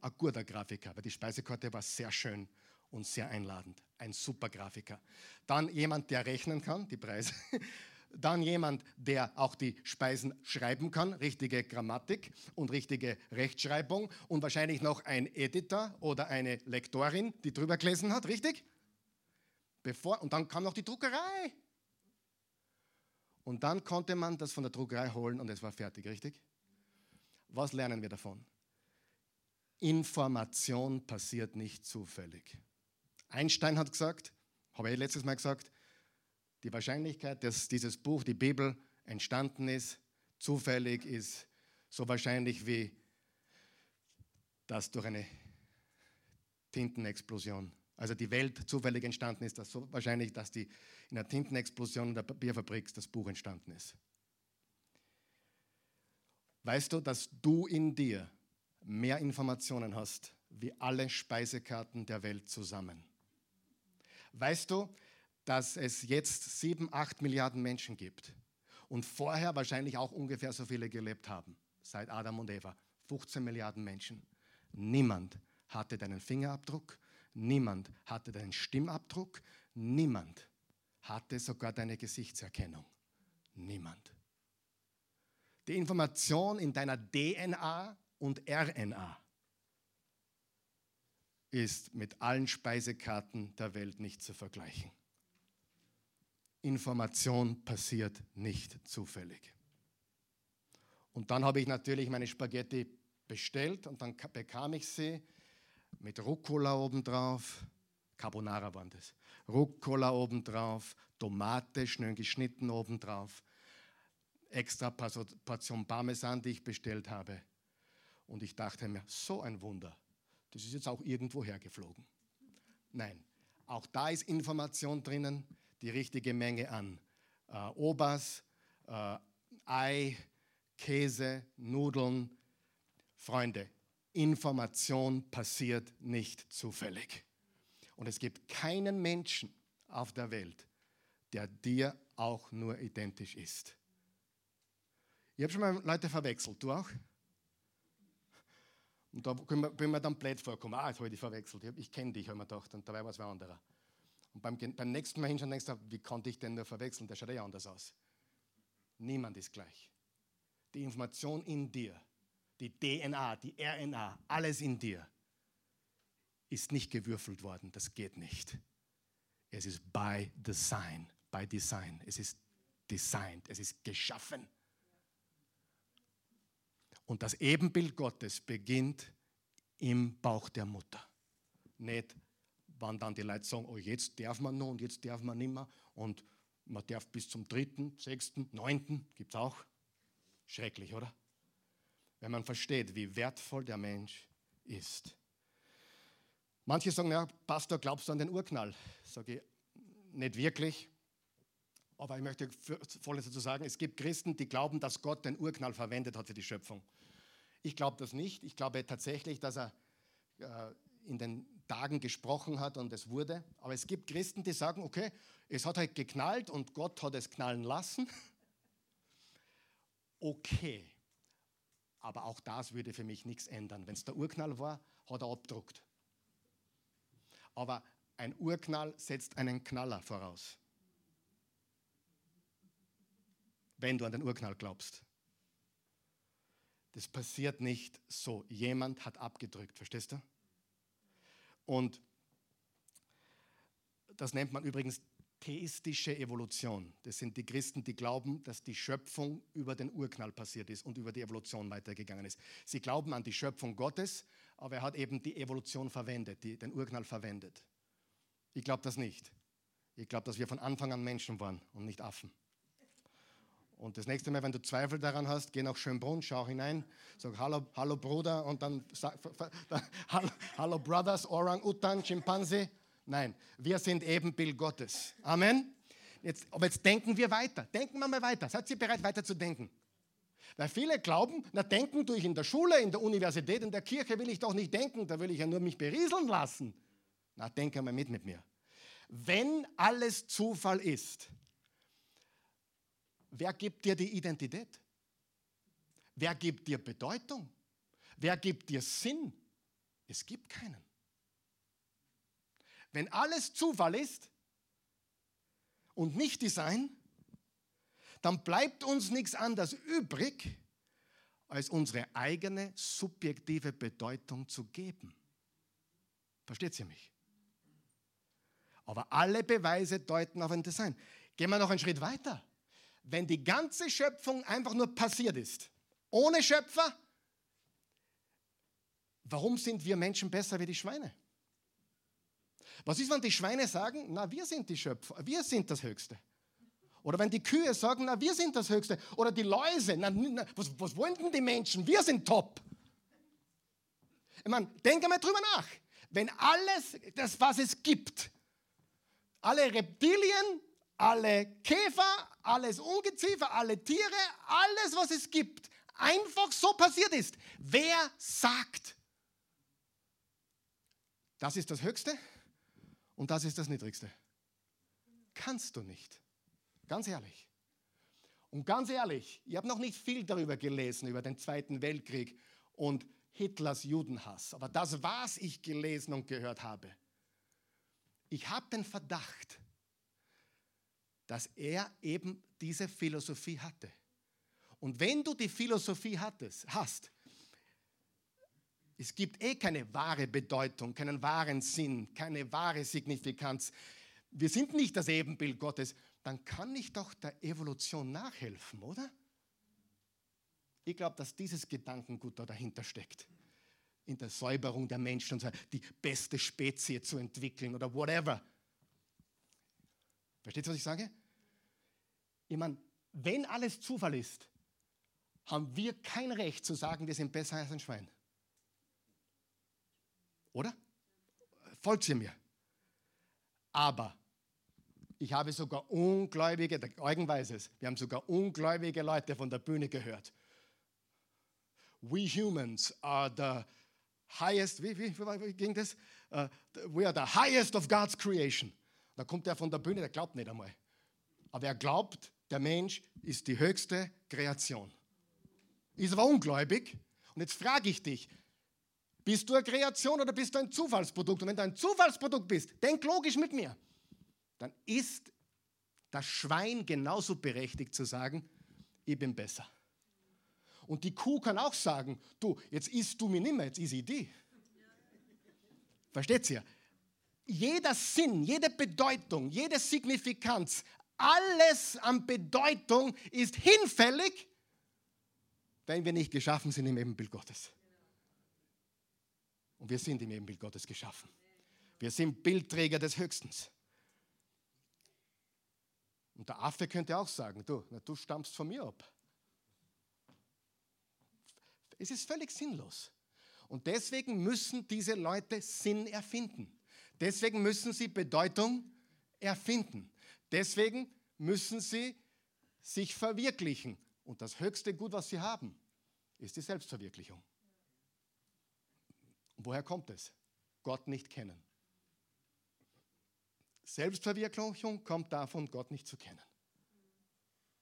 ein guter Grafiker, weil die Speisekarte war sehr schön und sehr einladend. Ein super Grafiker. Dann jemand, der rechnen kann, die Preise. Dann jemand, der auch die Speisen schreiben kann, richtige Grammatik und richtige Rechtschreibung und wahrscheinlich noch ein Editor oder eine Lektorin, die drüber gelesen hat, richtig? Bevor, und dann kam noch die Druckerei. Und dann konnte man das von der Druckerei holen und es war fertig, richtig? Was lernen wir davon? Information passiert nicht zufällig. Einstein hat gesagt, habe ich letztes Mal gesagt, die Wahrscheinlichkeit, dass dieses Buch, die Bibel, entstanden ist, zufällig ist so wahrscheinlich wie das durch eine Tintenexplosion also die Welt zufällig entstanden ist, dass so wahrscheinlich, dass die in der Tintenexplosion in der Papierfabrik das Buch entstanden ist. Weißt du, dass du in dir mehr Informationen hast wie alle Speisekarten der Welt zusammen? Weißt du, dass es jetzt sieben, acht Milliarden Menschen gibt und vorher wahrscheinlich auch ungefähr so viele gelebt haben, seit Adam und Eva, 15 Milliarden Menschen. Niemand hatte deinen Fingerabdruck, Niemand hatte deinen Stimmabdruck. Niemand hatte sogar deine Gesichtserkennung. Niemand. Die Information in deiner DNA und RNA ist mit allen Speisekarten der Welt nicht zu vergleichen. Information passiert nicht zufällig. Und dann habe ich natürlich meine Spaghetti bestellt und dann bekam ich sie mit Rucola obendrauf. Carbonara waren das. Rucola obendrauf, Tomate schön geschnitten obendrauf, extra Portion Parmesan, die ich bestellt habe. Und ich dachte mir, so ein Wunder. Das ist jetzt auch irgendwo hergeflogen. Nein, auch da ist Information drinnen, die richtige Menge an äh, Obers, äh, Ei, Käse, Nudeln. Freunde, Information passiert nicht zufällig. Und es gibt keinen Menschen auf der Welt, der dir auch nur identisch ist. Ich habe schon mal Leute verwechselt, du auch? Und da bin mir dann blöd vorgekommen. Ah, jetzt habe ich dich verwechselt. Ich, kenne dich, habe ich mir gedacht. Und dabei war es wer anderer. Und beim, beim nächsten Mal hinschauen denkst du, wie konnte ich denn nur verwechseln? Der schaut ja anders aus. Niemand ist gleich. Die Information in dir die DNA, die RNA, alles in dir ist nicht gewürfelt worden. Das geht nicht. Es ist by design, by design. Es ist designed, es ist geschaffen. Und das Ebenbild Gottes beginnt im Bauch der Mutter. Nicht, wann dann die Leute sagen, oh jetzt darf man noch und jetzt darf man nicht mehr und man darf bis zum dritten, sechsten, neunten, gibt es auch. Schrecklich, oder? Wenn man versteht, wie wertvoll der Mensch ist. Manche sagen, ja, Pastor, glaubst du an den Urknall? Sage ich, nicht wirklich. Aber ich möchte Folgendes dazu sagen: Es gibt Christen, die glauben, dass Gott den Urknall verwendet hat für die Schöpfung. Ich glaube das nicht. Ich glaube tatsächlich, dass er äh, in den Tagen gesprochen hat und es wurde. Aber es gibt Christen, die sagen: Okay, es hat halt geknallt und Gott hat es knallen lassen. Okay. Aber auch das würde für mich nichts ändern. Wenn es der Urknall war, hat er abgedruckt. Aber ein Urknall setzt einen Knaller voraus. Wenn du an den Urknall glaubst. Das passiert nicht so. Jemand hat abgedrückt, verstehst du? Und das nennt man übrigens theistische Evolution. Das sind die Christen, die glauben, dass die Schöpfung über den Urknall passiert ist und über die Evolution weitergegangen ist. Sie glauben an die Schöpfung Gottes, aber er hat eben die Evolution verwendet, die, den Urknall verwendet. Ich glaube das nicht. Ich glaube, dass wir von Anfang an Menschen waren und nicht Affen. Und das nächste Mal, wenn du Zweifel daran hast, geh nach Schönbrunn, schau hinein, sag Hallo, Hallo Bruder und dann sag Hallo, Hallo Brothers, Orang Utan, Schimpanse. Nein, wir sind Ebenbild Gottes. Amen. Jetzt, aber jetzt denken wir weiter. Denken wir mal weiter. Seid ihr bereit, weiter zu denken? Weil viele glauben, na denken tue ich in der Schule, in der Universität, in der Kirche will ich doch nicht denken, da will ich ja nur mich berieseln lassen. Na, denke mal mit mit mir. Wenn alles Zufall ist, wer gibt dir die Identität? Wer gibt dir Bedeutung? Wer gibt dir Sinn? Es gibt keinen. Wenn alles Zufall ist und nicht Design, dann bleibt uns nichts anderes übrig, als unsere eigene subjektive Bedeutung zu geben. Versteht ihr mich? Aber alle Beweise deuten auf ein Design. Gehen wir noch einen Schritt weiter. Wenn die ganze Schöpfung einfach nur passiert ist, ohne Schöpfer, warum sind wir Menschen besser wie die Schweine? Was ist, wenn die Schweine sagen, na, wir sind die Schöpfer, wir sind das Höchste? Oder wenn die Kühe sagen, na, wir sind das Höchste. Oder die Läuse, na, na was, was wollen denn die Menschen? Wir sind top. Ich meine, denke mal drüber nach. Wenn alles, das, was es gibt, alle Reptilien, alle Käfer, alles Ungeziefer, alle Tiere, alles, was es gibt, einfach so passiert ist, wer sagt, das ist das Höchste? Und das ist das Niedrigste. Kannst du nicht. Ganz ehrlich. Und ganz ehrlich, ich habe noch nicht viel darüber gelesen, über den Zweiten Weltkrieg und Hitlers Judenhass. Aber das, was ich gelesen und gehört habe, ich habe den Verdacht, dass er eben diese Philosophie hatte. Und wenn du die Philosophie hattest, hast, es gibt eh keine wahre Bedeutung, keinen wahren Sinn, keine wahre Signifikanz. Wir sind nicht das Ebenbild Gottes. Dann kann ich doch der Evolution nachhelfen, oder? Ich glaube, dass dieses Gedankengut da dahinter steckt. In der Säuberung der Menschen, die beste Spezie zu entwickeln oder whatever. Versteht ihr, was ich sage? Ich meine, wenn alles Zufall ist, haben wir kein Recht zu sagen, wir sind besser als ein Schwein. Oder? Folgt ihr mir? Aber ich habe sogar ungläubige, der Eugen weiß es, wir haben sogar ungläubige Leute von der Bühne gehört. We humans are the highest, wie, wie, wie ging das? Uh, we are the highest of God's creation. Da kommt er von der Bühne, der glaubt nicht einmal. Aber er glaubt, der Mensch ist die höchste Kreation. Ist aber ungläubig. Und jetzt frage ich dich, bist du eine Kreation oder bist du ein Zufallsprodukt? Und wenn du ein Zufallsprodukt bist, denk logisch mit mir, dann ist das Schwein genauso berechtigt zu sagen, ich bin besser. Und die Kuh kann auch sagen, du, jetzt isst du mir nimmer, jetzt ist ich die. Versteht ihr? Jeder Sinn, jede Bedeutung, jede Signifikanz, alles an Bedeutung ist hinfällig, wenn wir nicht geschaffen sind im Ebenbild Gottes. Und wir sind im Ebenbild Gottes geschaffen. Wir sind Bildträger des Höchstens. Und der Affe könnte auch sagen, du, na, du stammst von mir ab. Es ist völlig sinnlos. Und deswegen müssen diese Leute Sinn erfinden. Deswegen müssen sie Bedeutung erfinden. Deswegen müssen sie sich verwirklichen. Und das höchste Gut, was sie haben, ist die Selbstverwirklichung. Woher kommt es? Gott nicht kennen. Selbstverwirklichung kommt davon, Gott nicht zu kennen.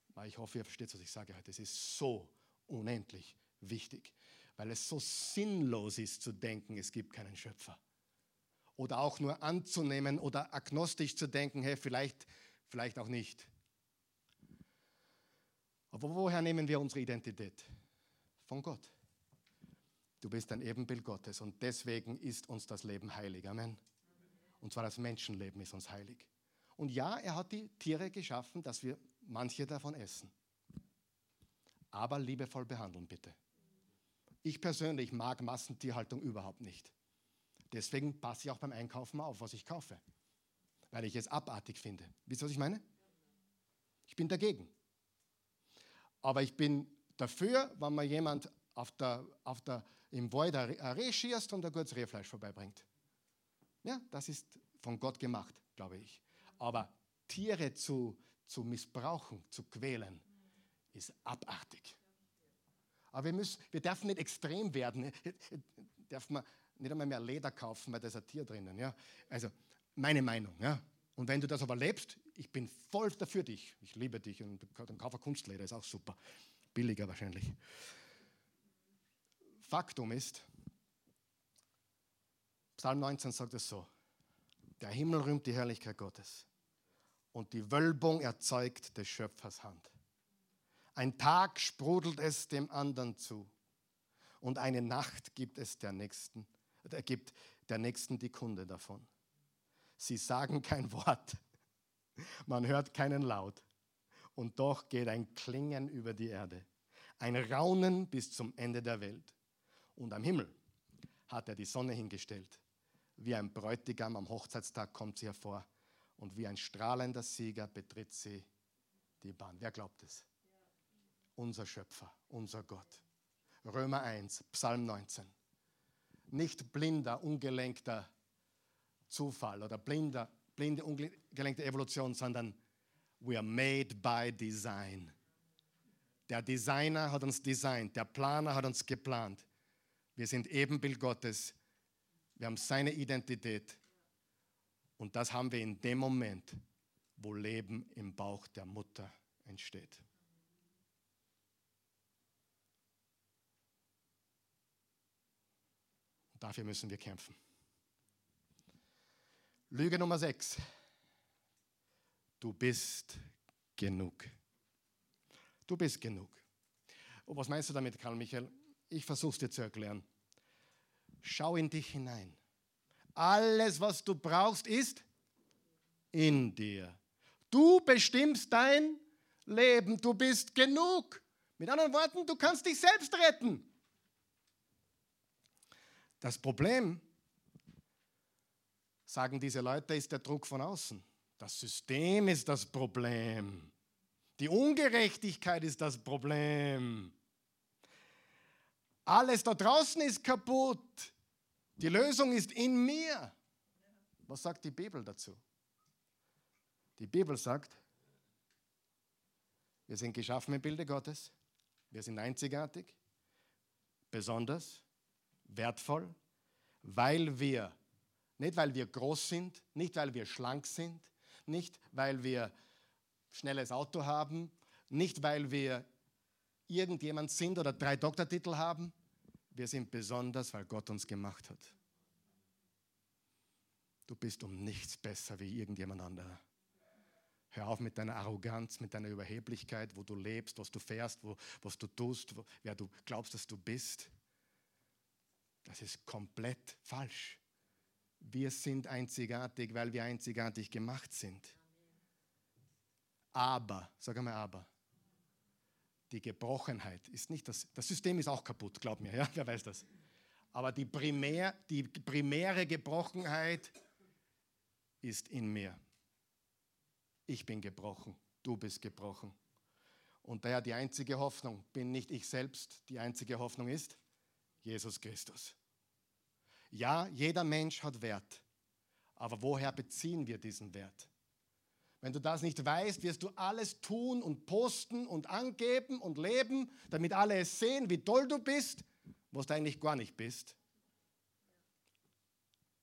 Aber ich hoffe, ihr versteht, was ich sage heute. Es ist so unendlich wichtig, weil es so sinnlos ist zu denken, es gibt keinen Schöpfer. Oder auch nur anzunehmen oder agnostisch zu denken, hey, vielleicht, vielleicht auch nicht. Aber woher nehmen wir unsere Identität? Von Gott. Du bist ein Ebenbild Gottes und deswegen ist uns das Leben heilig. Amen. Und zwar das Menschenleben ist uns heilig. Und ja, er hat die Tiere geschaffen, dass wir manche davon essen. Aber liebevoll behandeln, bitte. Ich persönlich mag Massentierhaltung überhaupt nicht. Deswegen passe ich auch beim Einkaufen auf, was ich kaufe. Weil ich es abartig finde. Wisst ihr, was ich meine? Ich bin dagegen. Aber ich bin dafür, wenn man jemand auf der, auf der, im Wald ein Reh schießt und ein gutes Rehfleisch vorbeibringt. Ja, das ist von Gott gemacht, glaube ich. Aber Tiere zu, zu missbrauchen, zu quälen, ist abartig. Aber wir, müssen, wir dürfen nicht extrem werden. Darf man nicht einmal mehr Leder kaufen, weil da ist ein Tier drinnen. Ja? Also meine Meinung. Ja? Und wenn du das aber lebst, ich bin voll dafür dich. Ich liebe dich und dann kaufe Kunstleder, ist auch super. Billiger wahrscheinlich. Faktum ist, Psalm 19 sagt es so, der Himmel rühmt die Herrlichkeit Gottes und die Wölbung erzeugt des Schöpfers Hand. Ein Tag sprudelt es dem anderen zu und eine Nacht gibt es der Nächsten, äh, gibt der Nächsten die Kunde davon. Sie sagen kein Wort, man hört keinen Laut und doch geht ein Klingen über die Erde, ein Raunen bis zum Ende der Welt. Und am Himmel hat er die Sonne hingestellt. Wie ein Bräutigam am Hochzeitstag kommt sie hervor und wie ein strahlender Sieger betritt sie die Bahn. Wer glaubt es? Unser Schöpfer, unser Gott. Römer 1, Psalm 19. Nicht blinder, ungelenkter Zufall oder blinder, blinde, ungelenkte Evolution, sondern we are made by design. Der Designer hat uns designt, der Planer hat uns geplant. Wir sind Ebenbild Gottes. Wir haben seine Identität. Und das haben wir in dem Moment, wo Leben im Bauch der Mutter entsteht. Und dafür müssen wir kämpfen. Lüge Nummer 6. Du bist genug. Du bist genug. Und was meinst du damit, Karl Michael? Ich versuche es dir zu erklären. Schau in dich hinein. Alles, was du brauchst, ist in dir. Du bestimmst dein Leben. Du bist genug. Mit anderen Worten, du kannst dich selbst retten. Das Problem, sagen diese Leute, ist der Druck von außen. Das System ist das Problem. Die Ungerechtigkeit ist das Problem. Alles da draußen ist kaputt. Die Lösung ist in mir. Was sagt die Bibel dazu? Die Bibel sagt, wir sind geschaffen im Bilde Gottes, wir sind einzigartig, besonders, wertvoll, weil wir, nicht weil wir groß sind, nicht weil wir schlank sind, nicht weil wir schnelles Auto haben, nicht weil wir irgendjemand sind oder drei Doktortitel haben, wir sind besonders, weil Gott uns gemacht hat. Du bist um nichts besser wie irgendjemand anderer. Hör auf mit deiner Arroganz, mit deiner Überheblichkeit, wo du lebst, was du fährst, wo, was du tust, wo, wer du glaubst, dass du bist. Das ist komplett falsch. Wir sind einzigartig, weil wir einzigartig gemacht sind. Aber, sag einmal aber, die Gebrochenheit ist nicht das, das System ist auch kaputt, glaub mir, ja, wer weiß das. Aber die, primär, die primäre Gebrochenheit ist in mir. Ich bin gebrochen, du bist gebrochen. Und daher die einzige Hoffnung bin nicht ich selbst, die einzige Hoffnung ist Jesus Christus. Ja, jeder Mensch hat Wert. Aber woher beziehen wir diesen Wert? Wenn du das nicht weißt, wirst du alles tun und posten und angeben und leben, damit alle es sehen, wie toll du bist, was du eigentlich gar nicht bist.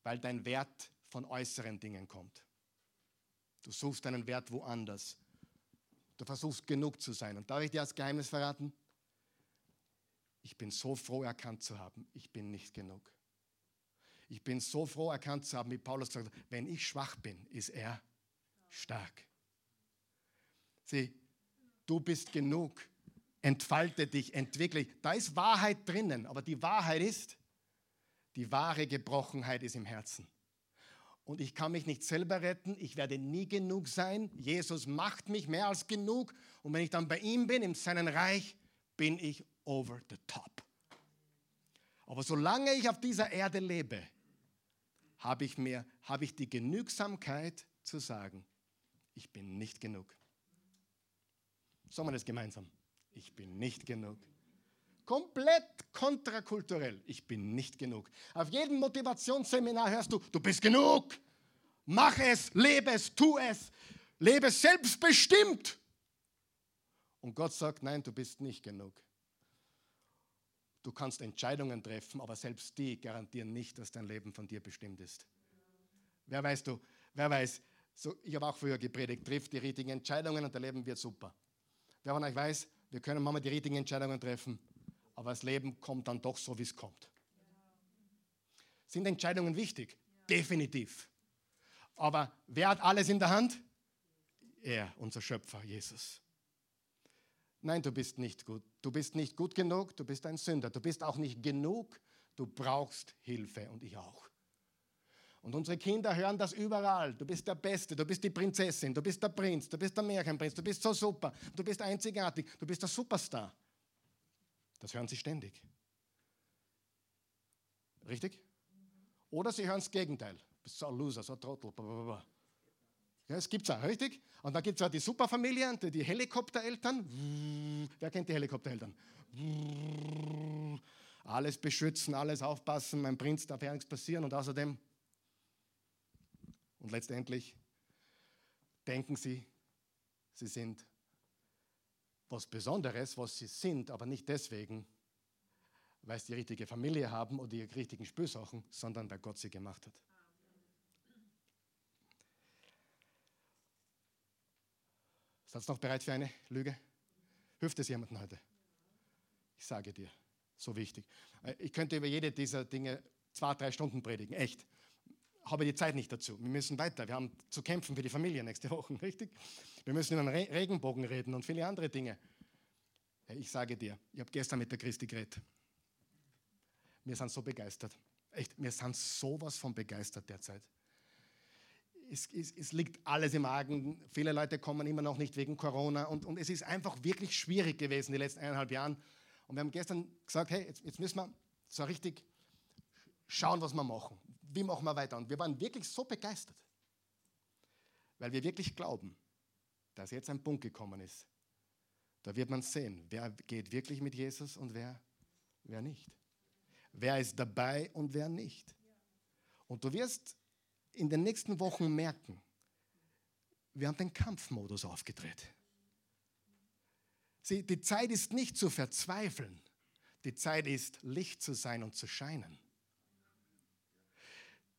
Weil dein Wert von äußeren Dingen kommt. Du suchst deinen Wert woanders. Du versuchst genug zu sein. Und darf ich dir als Geheimnis verraten? Ich bin so froh, erkannt zu haben, ich bin nicht genug. Ich bin so froh, erkannt zu haben, wie Paulus sagt, wenn ich schwach bin, ist er stark. Sieh, du bist genug. Entfalte dich, entwickle dich. Da ist Wahrheit drinnen, aber die Wahrheit ist, die wahre Gebrochenheit ist im Herzen. Und ich kann mich nicht selber retten, ich werde nie genug sein. Jesus macht mich mehr als genug. Und wenn ich dann bei ihm bin, in seinem Reich, bin ich over the top. Aber solange ich auf dieser Erde lebe, habe ich, mir, habe ich die Genügsamkeit zu sagen, ich bin nicht genug. Sagen wir das gemeinsam. Ich bin nicht genug. Komplett kontrakulturell. Ich bin nicht genug. Auf jedem Motivationsseminar hörst du, du bist genug. Mach es, lebe es, tu es. Lebe selbstbestimmt. Und Gott sagt, nein, du bist nicht genug. Du kannst Entscheidungen treffen, aber selbst die garantieren nicht, dass dein Leben von dir bestimmt ist. Wer weiß du, wer weiß, so, ich habe auch früher gepredigt, trifft die richtigen Entscheidungen und dein Leben wird super. Wer von euch weiß, wir können manchmal die richtigen Entscheidungen treffen, aber das Leben kommt dann doch so, wie es kommt. Sind Entscheidungen wichtig? Definitiv. Aber wer hat alles in der Hand? Er, unser Schöpfer, Jesus. Nein, du bist nicht gut. Du bist nicht gut genug, du bist ein Sünder. Du bist auch nicht genug, du brauchst Hilfe und ich auch. Und unsere Kinder hören das überall. Du bist der Beste, du bist die Prinzessin, du bist der Prinz, du bist der Märchenprinz, du bist so super, du bist einzigartig, du bist der Superstar. Das hören sie ständig. Richtig? Oder sie hören das Gegenteil. Du bist so ein Loser, so ein Trottel. Blablabla. Ja, es gibt es auch, richtig? Und dann gibt es auch die Superfamilie, die, die Helikoptereltern. Wer kennt die Helikoptereltern? Alles beschützen, alles aufpassen, mein Prinz darf ja nichts passieren und außerdem und letztendlich denken sie, sie sind was Besonderes, was sie sind, aber nicht deswegen, weil sie die richtige Familie haben oder die richtigen Spürsachen, sondern weil Gott sie gemacht hat. Seid ihr noch bereit für eine Lüge? Hilft es jemandem heute? Ich sage dir, so wichtig. Ich könnte über jede dieser Dinge zwei, drei Stunden predigen, echt habe die Zeit nicht dazu. Wir müssen weiter. Wir haben zu kämpfen für die Familie nächste Woche, richtig? Wir müssen über den Re Regenbogen reden und viele andere Dinge. Ich sage dir, ich habe gestern mit der Christi geredet. Wir sind so begeistert. Echt, wir sind sowas von begeistert derzeit. Es, es, es, liegt alles im Argen. Viele Leute kommen immer noch nicht wegen Corona. Und, und es ist einfach wirklich schwierig gewesen die letzten eineinhalb Jahre. Und wir haben gestern gesagt, hey, jetzt, jetzt müssen wir so richtig schauen, was wir machen wie machen wir weiter? Und wir waren wirklich so begeistert, weil wir wirklich glauben, dass jetzt ein Punkt gekommen ist. Da wird man sehen, wer geht wirklich mit Jesus und wer, wer nicht. Wer ist dabei und wer nicht. Und du wirst in den nächsten Wochen merken, wir haben den Kampfmodus aufgedreht. Sieh, die Zeit ist nicht zu verzweifeln. Die Zeit ist, Licht zu sein und zu scheinen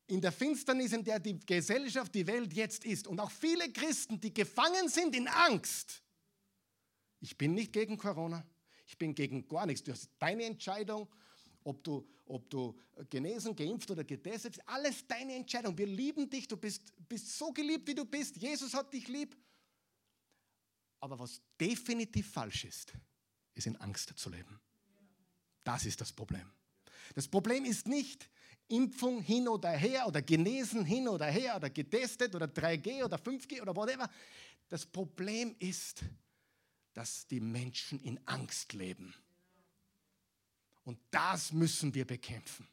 in der Finsternis, in der die Gesellschaft, die Welt jetzt ist und auch viele Christen, die gefangen sind in Angst. Ich bin nicht gegen Corona, ich bin gegen gar nichts. Du hast deine Entscheidung, ob du, ob du genesen, geimpft oder getestet bist, alles deine Entscheidung. Wir lieben dich, du bist, bist so geliebt, wie du bist. Jesus hat dich lieb. Aber was definitiv falsch ist, ist in Angst zu leben. Das ist das Problem. Das Problem ist nicht, Impfung hin oder her oder genesen hin oder her oder getestet oder 3G oder 5G oder whatever. Das Problem ist, dass die Menschen in Angst leben. Und das müssen wir bekämpfen.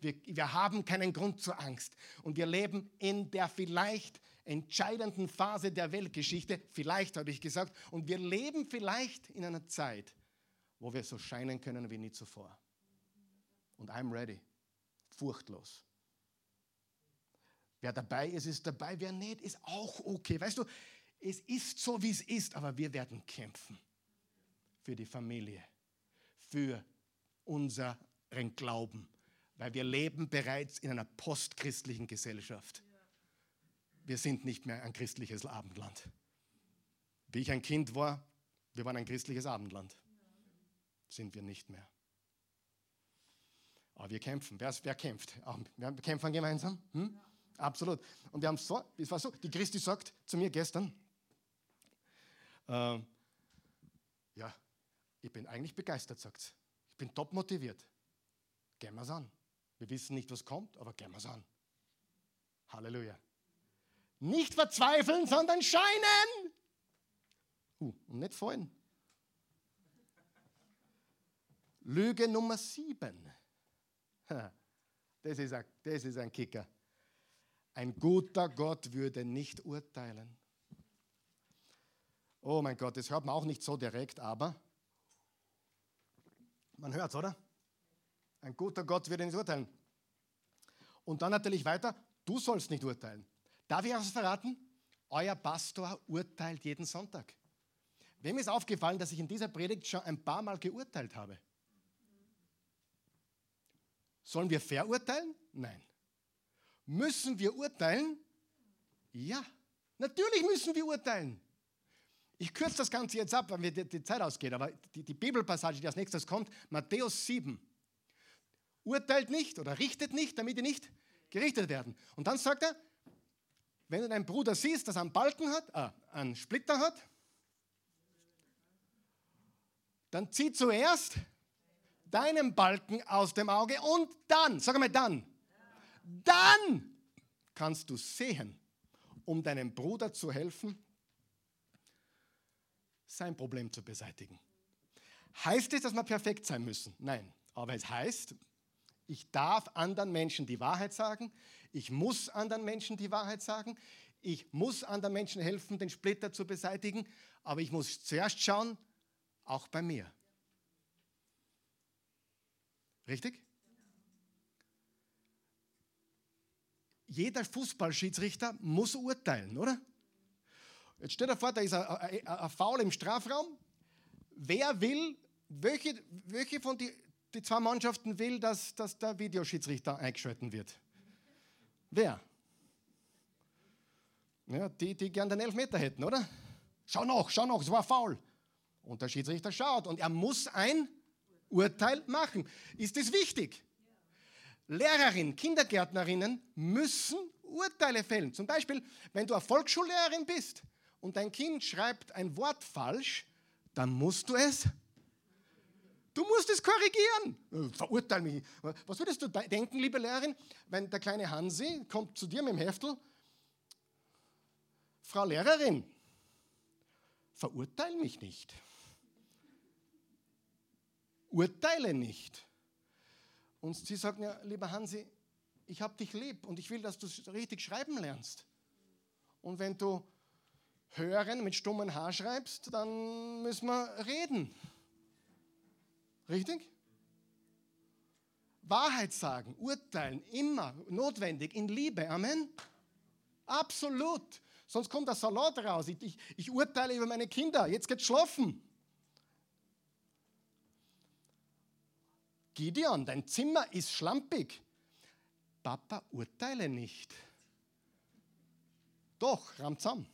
Wir, wir haben keinen Grund zur Angst. Und wir leben in der vielleicht entscheidenden Phase der Weltgeschichte, vielleicht habe ich gesagt, und wir leben vielleicht in einer Zeit, wo wir so scheinen können wie nie zuvor. Und I'm ready furchtlos. Wer dabei ist, ist dabei. Wer nicht, ist auch okay. Weißt du, es ist so, wie es ist, aber wir werden kämpfen für die Familie, für unseren Glauben, weil wir leben bereits in einer postchristlichen Gesellschaft. Wir sind nicht mehr ein christliches Abendland. Wie ich ein Kind war, wir waren ein christliches Abendland. Sind wir nicht mehr. Aber wir kämpfen. Wer, wer kämpft? Wir kämpfen gemeinsam. Hm? Absolut. Und wir haben so, es war so, die Christi sagt zu mir gestern, äh, ja, ich bin eigentlich begeistert, sagt sie. Ich bin top motiviert. Gehen wir es an. Wir wissen nicht, was kommt, aber gehen wir es an. Halleluja. Nicht verzweifeln, sondern scheinen. Uh, und nicht fallen. Lüge Nummer sieben. Das ist, ein, das ist ein Kicker. Ein guter Gott würde nicht urteilen. Oh mein Gott, das hört man auch nicht so direkt, aber man hört es, oder? Ein guter Gott würde nicht urteilen. Und dann natürlich weiter, du sollst nicht urteilen. Darf ich etwas verraten? Euer Pastor urteilt jeden Sonntag. Wem ist aufgefallen, dass ich in dieser Predigt schon ein paar Mal geurteilt habe? Sollen wir verurteilen? Nein. Müssen wir urteilen? Ja. Natürlich müssen wir urteilen. Ich kürze das Ganze jetzt ab, weil mir die, Zeit ausgeht, aber die, die Bibelpassage, die als nächstes kommt, Matthäus 7. Urteilt nicht oder richtet nicht, damit ihr nicht gerichtet werden. Und dann sagt er, wenn du deinen Bruder siehst, dass er einen Balken hat, äh, einen Splitter hat, dann zieh zuerst deinen Balken aus dem Auge und dann, sag mal dann, dann kannst du sehen, um deinem Bruder zu helfen, sein Problem zu beseitigen. Heißt es, dass wir perfekt sein müssen? Nein. Aber es heißt, ich darf anderen Menschen die Wahrheit sagen. Ich muss anderen Menschen die Wahrheit sagen. Ich muss anderen Menschen helfen, den Splitter zu beseitigen. Aber ich muss zuerst schauen, auch bei mir. Richtig? Jeder Fußballschiedsrichter muss urteilen, oder? Jetzt stell dir vor, da ist ein, ein, ein Foul im Strafraum. Wer will, welche, welche von den die zwei Mannschaften will, dass, dass der Videoschiedsrichter eingeschalten wird? Wer? Ja, die, die gern den Elfmeter hätten, oder? Schau noch, schau noch, es war faul. Und der Schiedsrichter schaut und er muss ein Urteil machen. Ist das wichtig? Lehrerinnen, Kindergärtnerinnen müssen Urteile fällen. Zum Beispiel, wenn du eine Volksschullehrerin bist und dein Kind schreibt ein Wort falsch, dann musst du es. Du musst es korrigieren. Verurteil mich. Was würdest du denken, liebe Lehrerin, wenn der kleine Hansi kommt zu dir mit dem Heftel? Frau Lehrerin, verurteil mich nicht. Urteile nicht. Und sie sagt, ja, lieber Hansi, ich habe dich lieb und ich will, dass du richtig schreiben lernst. Und wenn du hören mit stummen Haar schreibst, dann müssen wir reden. Richtig? Wahrheit sagen, urteilen, immer notwendig, in Liebe. Amen? Absolut. Sonst kommt der Salat raus. Ich, ich, ich urteile über meine Kinder. Jetzt geht's schlafen. Gideon, dein Zimmer ist schlampig. Papa, urteile nicht. Doch, ramm zusammen.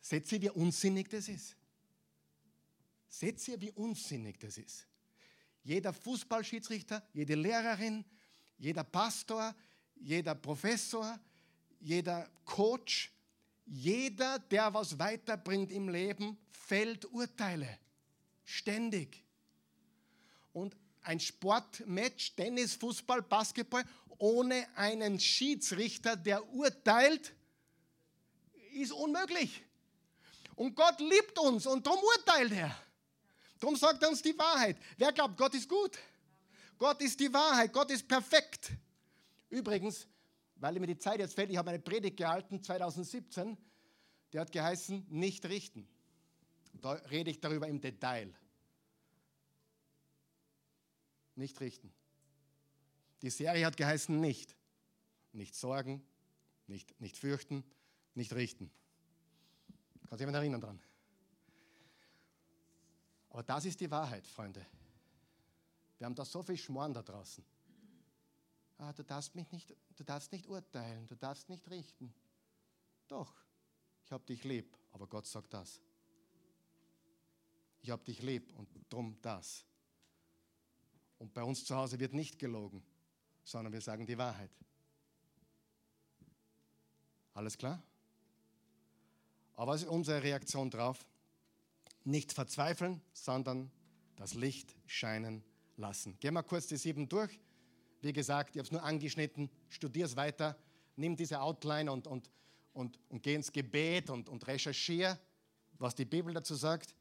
Seht ihr, wie unsinnig das ist? Seht ihr, wie unsinnig das ist? Jeder Fußballschiedsrichter, jede Lehrerin, jeder Pastor, jeder Professor, jeder Coach, jeder, der was weiterbringt im Leben, fällt Urteile. Ständig. Und ein Sportmatch, Tennis, Fußball, Basketball, ohne einen Schiedsrichter, der urteilt, ist unmöglich. Und Gott liebt uns und darum urteilt er. Darum sagt er uns die Wahrheit. Wer glaubt, Gott ist gut? Gott ist die Wahrheit, Gott ist perfekt. Übrigens, weil mir die Zeit jetzt fällt, ich habe eine Predigt gehalten 2017, der hat geheißen, nicht richten. Da rede ich darüber im Detail. Nicht richten. Die Serie hat geheißen nicht. Nicht sorgen, nicht, nicht fürchten, nicht richten. Kann sich jemand erinnern dran? Aber das ist die Wahrheit, Freunde. Wir haben da so viel Schmoren da draußen. Ah, du darfst mich nicht, du darfst nicht urteilen, du darfst nicht richten. Doch, ich habe dich lieb, aber Gott sagt das. Ich habe dich lieb und drum das. Und bei uns zu Hause wird nicht gelogen, sondern wir sagen die Wahrheit. Alles klar? Aber was ist unsere Reaktion drauf? Nicht verzweifeln, sondern das Licht scheinen lassen. Gehen wir kurz die sieben durch. Wie gesagt, ich habe es nur angeschnitten. Studier es weiter. Nimm diese Outline und, und, und, und geh ins Gebet und, und recherchiere, was die Bibel dazu sagt.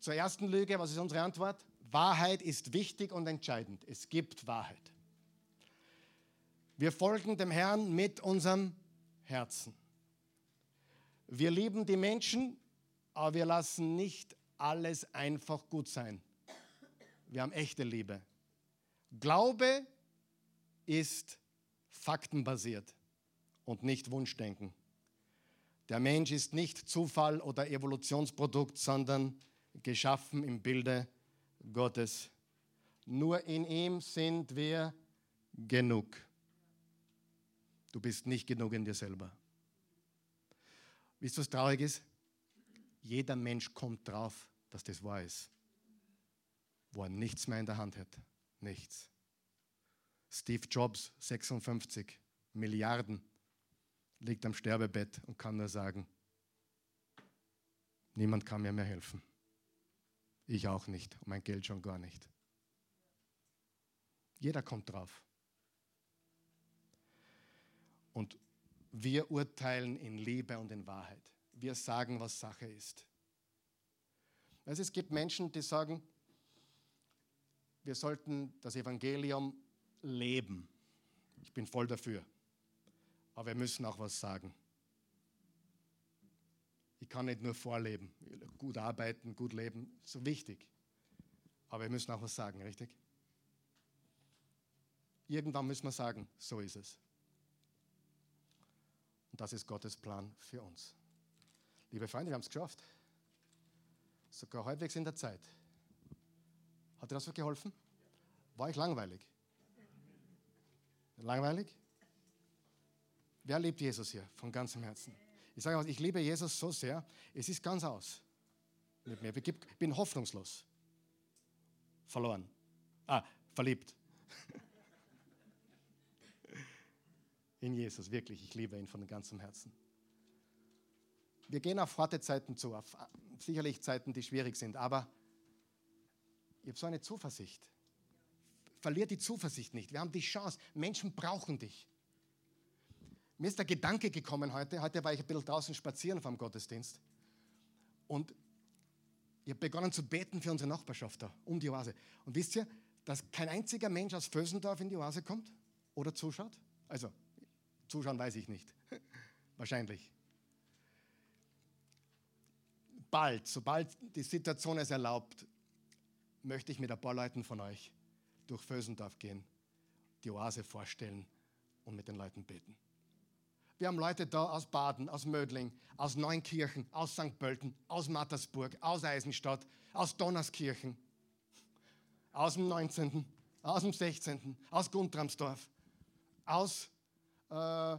Zur ersten Lüge, was ist unsere Antwort? Wahrheit ist wichtig und entscheidend. Es gibt Wahrheit. Wir folgen dem Herrn mit unserem Herzen. Wir lieben die Menschen, aber wir lassen nicht alles einfach gut sein. Wir haben echte Liebe. Glaube ist faktenbasiert und nicht Wunschdenken. Der Mensch ist nicht Zufall oder Evolutionsprodukt, sondern geschaffen im Bilde Gottes. Nur in ihm sind wir genug. Du bist nicht genug in dir selber. Wisst ihr, was traurig ist? Jeder Mensch kommt drauf, dass das wahr ist, wo er nichts mehr in der Hand hat. Nichts. Steve Jobs, 56 Milliarden, liegt am Sterbebett und kann nur sagen, niemand kann mir mehr helfen. Ich auch nicht und mein Geld schon gar nicht. Jeder kommt drauf. Und wir urteilen in Liebe und in Wahrheit. Wir sagen, was Sache ist. Also es gibt Menschen, die sagen, wir sollten das Evangelium leben. Ich bin voll dafür. Aber wir müssen auch was sagen. Ich kann nicht nur vorleben, gut arbeiten, gut leben, so wichtig. Aber wir müssen auch was sagen, richtig? Irgendwann müssen wir sagen, so ist es. Und das ist Gottes Plan für uns. Liebe Freunde, wir haben es geschafft. Sogar halbwegs in der Zeit. Hat dir das so geholfen? War ich langweilig? Langweilig? Wer liebt Jesus hier von ganzem Herzen? Ich sage ich liebe Jesus so sehr, es ist ganz aus mit mir. Ich bin hoffnungslos. Verloren. Ah, verliebt. In Jesus, wirklich. Ich liebe ihn von ganzem Herzen. Wir gehen auf harte Zeiten zu, auf sicherlich Zeiten, die schwierig sind, aber ich habe so eine Zuversicht. Verlier die Zuversicht nicht. Wir haben die Chance. Menschen brauchen dich. Mir ist der Gedanke gekommen heute, heute war ich ein bisschen draußen spazieren vom Gottesdienst und ich habe begonnen zu beten für unsere Nachbarschaft da, um die Oase. Und wisst ihr, dass kein einziger Mensch aus Vösendorf in die Oase kommt oder zuschaut? Also, zuschauen weiß ich nicht. Wahrscheinlich. Bald, sobald die Situation es erlaubt, möchte ich mit ein paar Leuten von euch durch Vösendorf gehen, die Oase vorstellen und mit den Leuten beten. Wir haben Leute da aus Baden, aus Mödling, aus Neunkirchen, aus St. Pölten, aus Mattersburg, aus Eisenstadt, aus Donnerskirchen, aus dem 19., aus dem 16., aus Guntramsdorf, aus äh,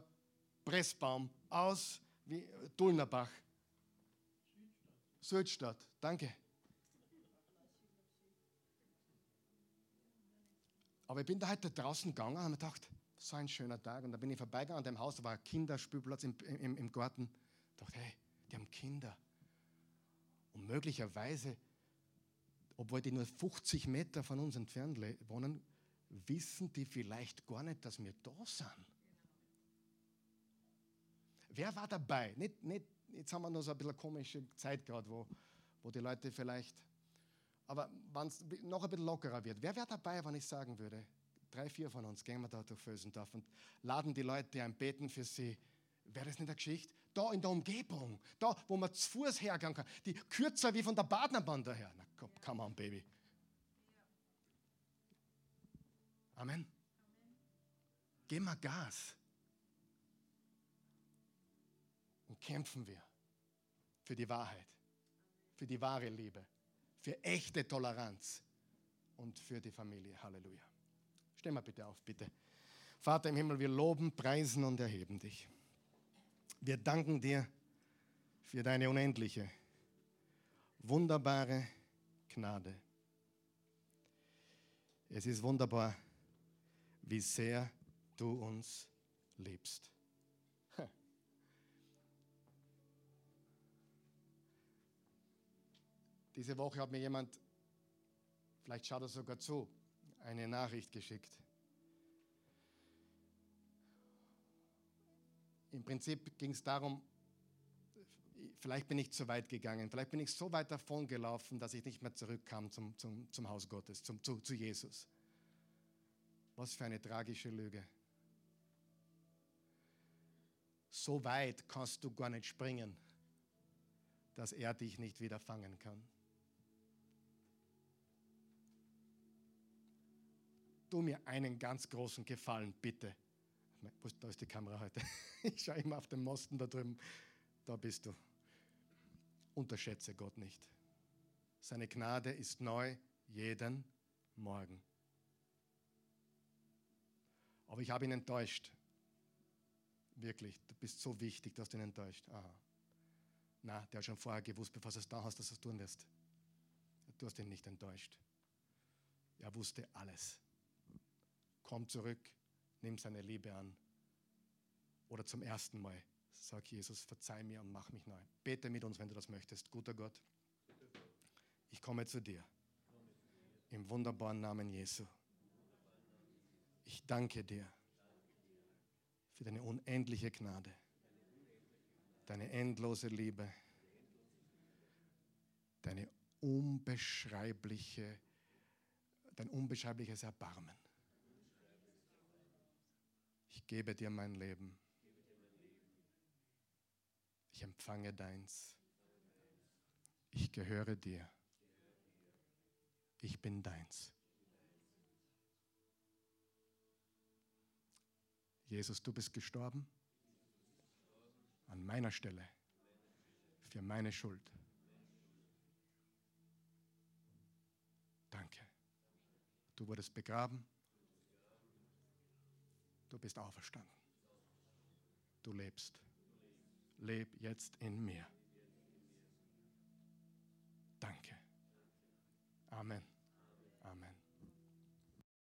Pressbaum, aus wie, Dulnerbach, Südstadt. Danke. Aber ich bin da heute draußen gegangen und habe mir gedacht, so ein schöner Tag. Und da bin ich vorbeigegangen an dem Haus, da war ein Kinderspielplatz im, im, im Garten. Ich dachte, hey, die haben Kinder. Und möglicherweise, obwohl die nur 50 Meter von uns entfernt wohnen, wissen die vielleicht gar nicht, dass wir da sind. Wer war dabei? Nicht, nicht, jetzt haben wir noch so ein bisschen komische Zeit gerade, wo, wo die Leute vielleicht, aber wenn es noch ein bisschen lockerer wird. Wer wäre dabei, wenn ich sagen würde, drei, vier von uns gehen wir da durch Vösendorf und laden die Leute ein, beten für sie. Wäre das nicht eine Geschichte? Da in der Umgebung, da, wo man zu Fuß hergehen kann, die kürzer wie von der Badnerbahn daher. Na, come on, Baby. Amen. geben wir Gas und kämpfen wir für die Wahrheit, für die wahre Liebe, für echte Toleranz und für die Familie. Halleluja. Steh mal bitte auf, bitte. Vater im Himmel, wir loben, preisen und erheben dich. Wir danken dir für deine unendliche, wunderbare Gnade. Es ist wunderbar, wie sehr du uns liebst. Diese Woche hat mir jemand, vielleicht schaut er sogar zu, eine Nachricht geschickt. Im Prinzip ging es darum, vielleicht bin ich zu weit gegangen, vielleicht bin ich so weit davon gelaufen, dass ich nicht mehr zurückkam zum, zum, zum Haus Gottes, zum, zu, zu Jesus. Was für eine tragische Lüge. So weit kannst du gar nicht springen, dass er dich nicht wieder fangen kann. Tu mir einen ganz großen Gefallen, bitte. Da ist die Kamera heute. Ich schaue immer auf den Mosten da drüben. Da bist du. Unterschätze Gott nicht. Seine Gnade ist neu jeden Morgen. Aber ich habe ihn enttäuscht. Wirklich, du bist so wichtig, dass du ihn enttäuscht. Aha. Na, der hat schon vorher gewusst, bevor du es da hast, dass du es tun wirst. Du hast ihn nicht enttäuscht. Er wusste alles komm zurück, nimm seine Liebe an. Oder zum ersten Mal sag Jesus, verzeih mir und mach mich neu. Bete mit uns, wenn du das möchtest. Guter Gott, ich komme zu dir. Im wunderbaren Namen Jesu. Ich danke dir für deine unendliche Gnade, deine endlose Liebe, deine unbeschreibliche, dein unbeschreibliches Erbarmen. Gebe dir mein Leben. Ich empfange deins. Ich gehöre dir. Ich bin deins. Jesus, du bist gestorben an meiner Stelle für meine Schuld. Danke. Du wurdest begraben Du bist auferstanden. Du lebst. Leb jetzt in mir. Danke. Amen.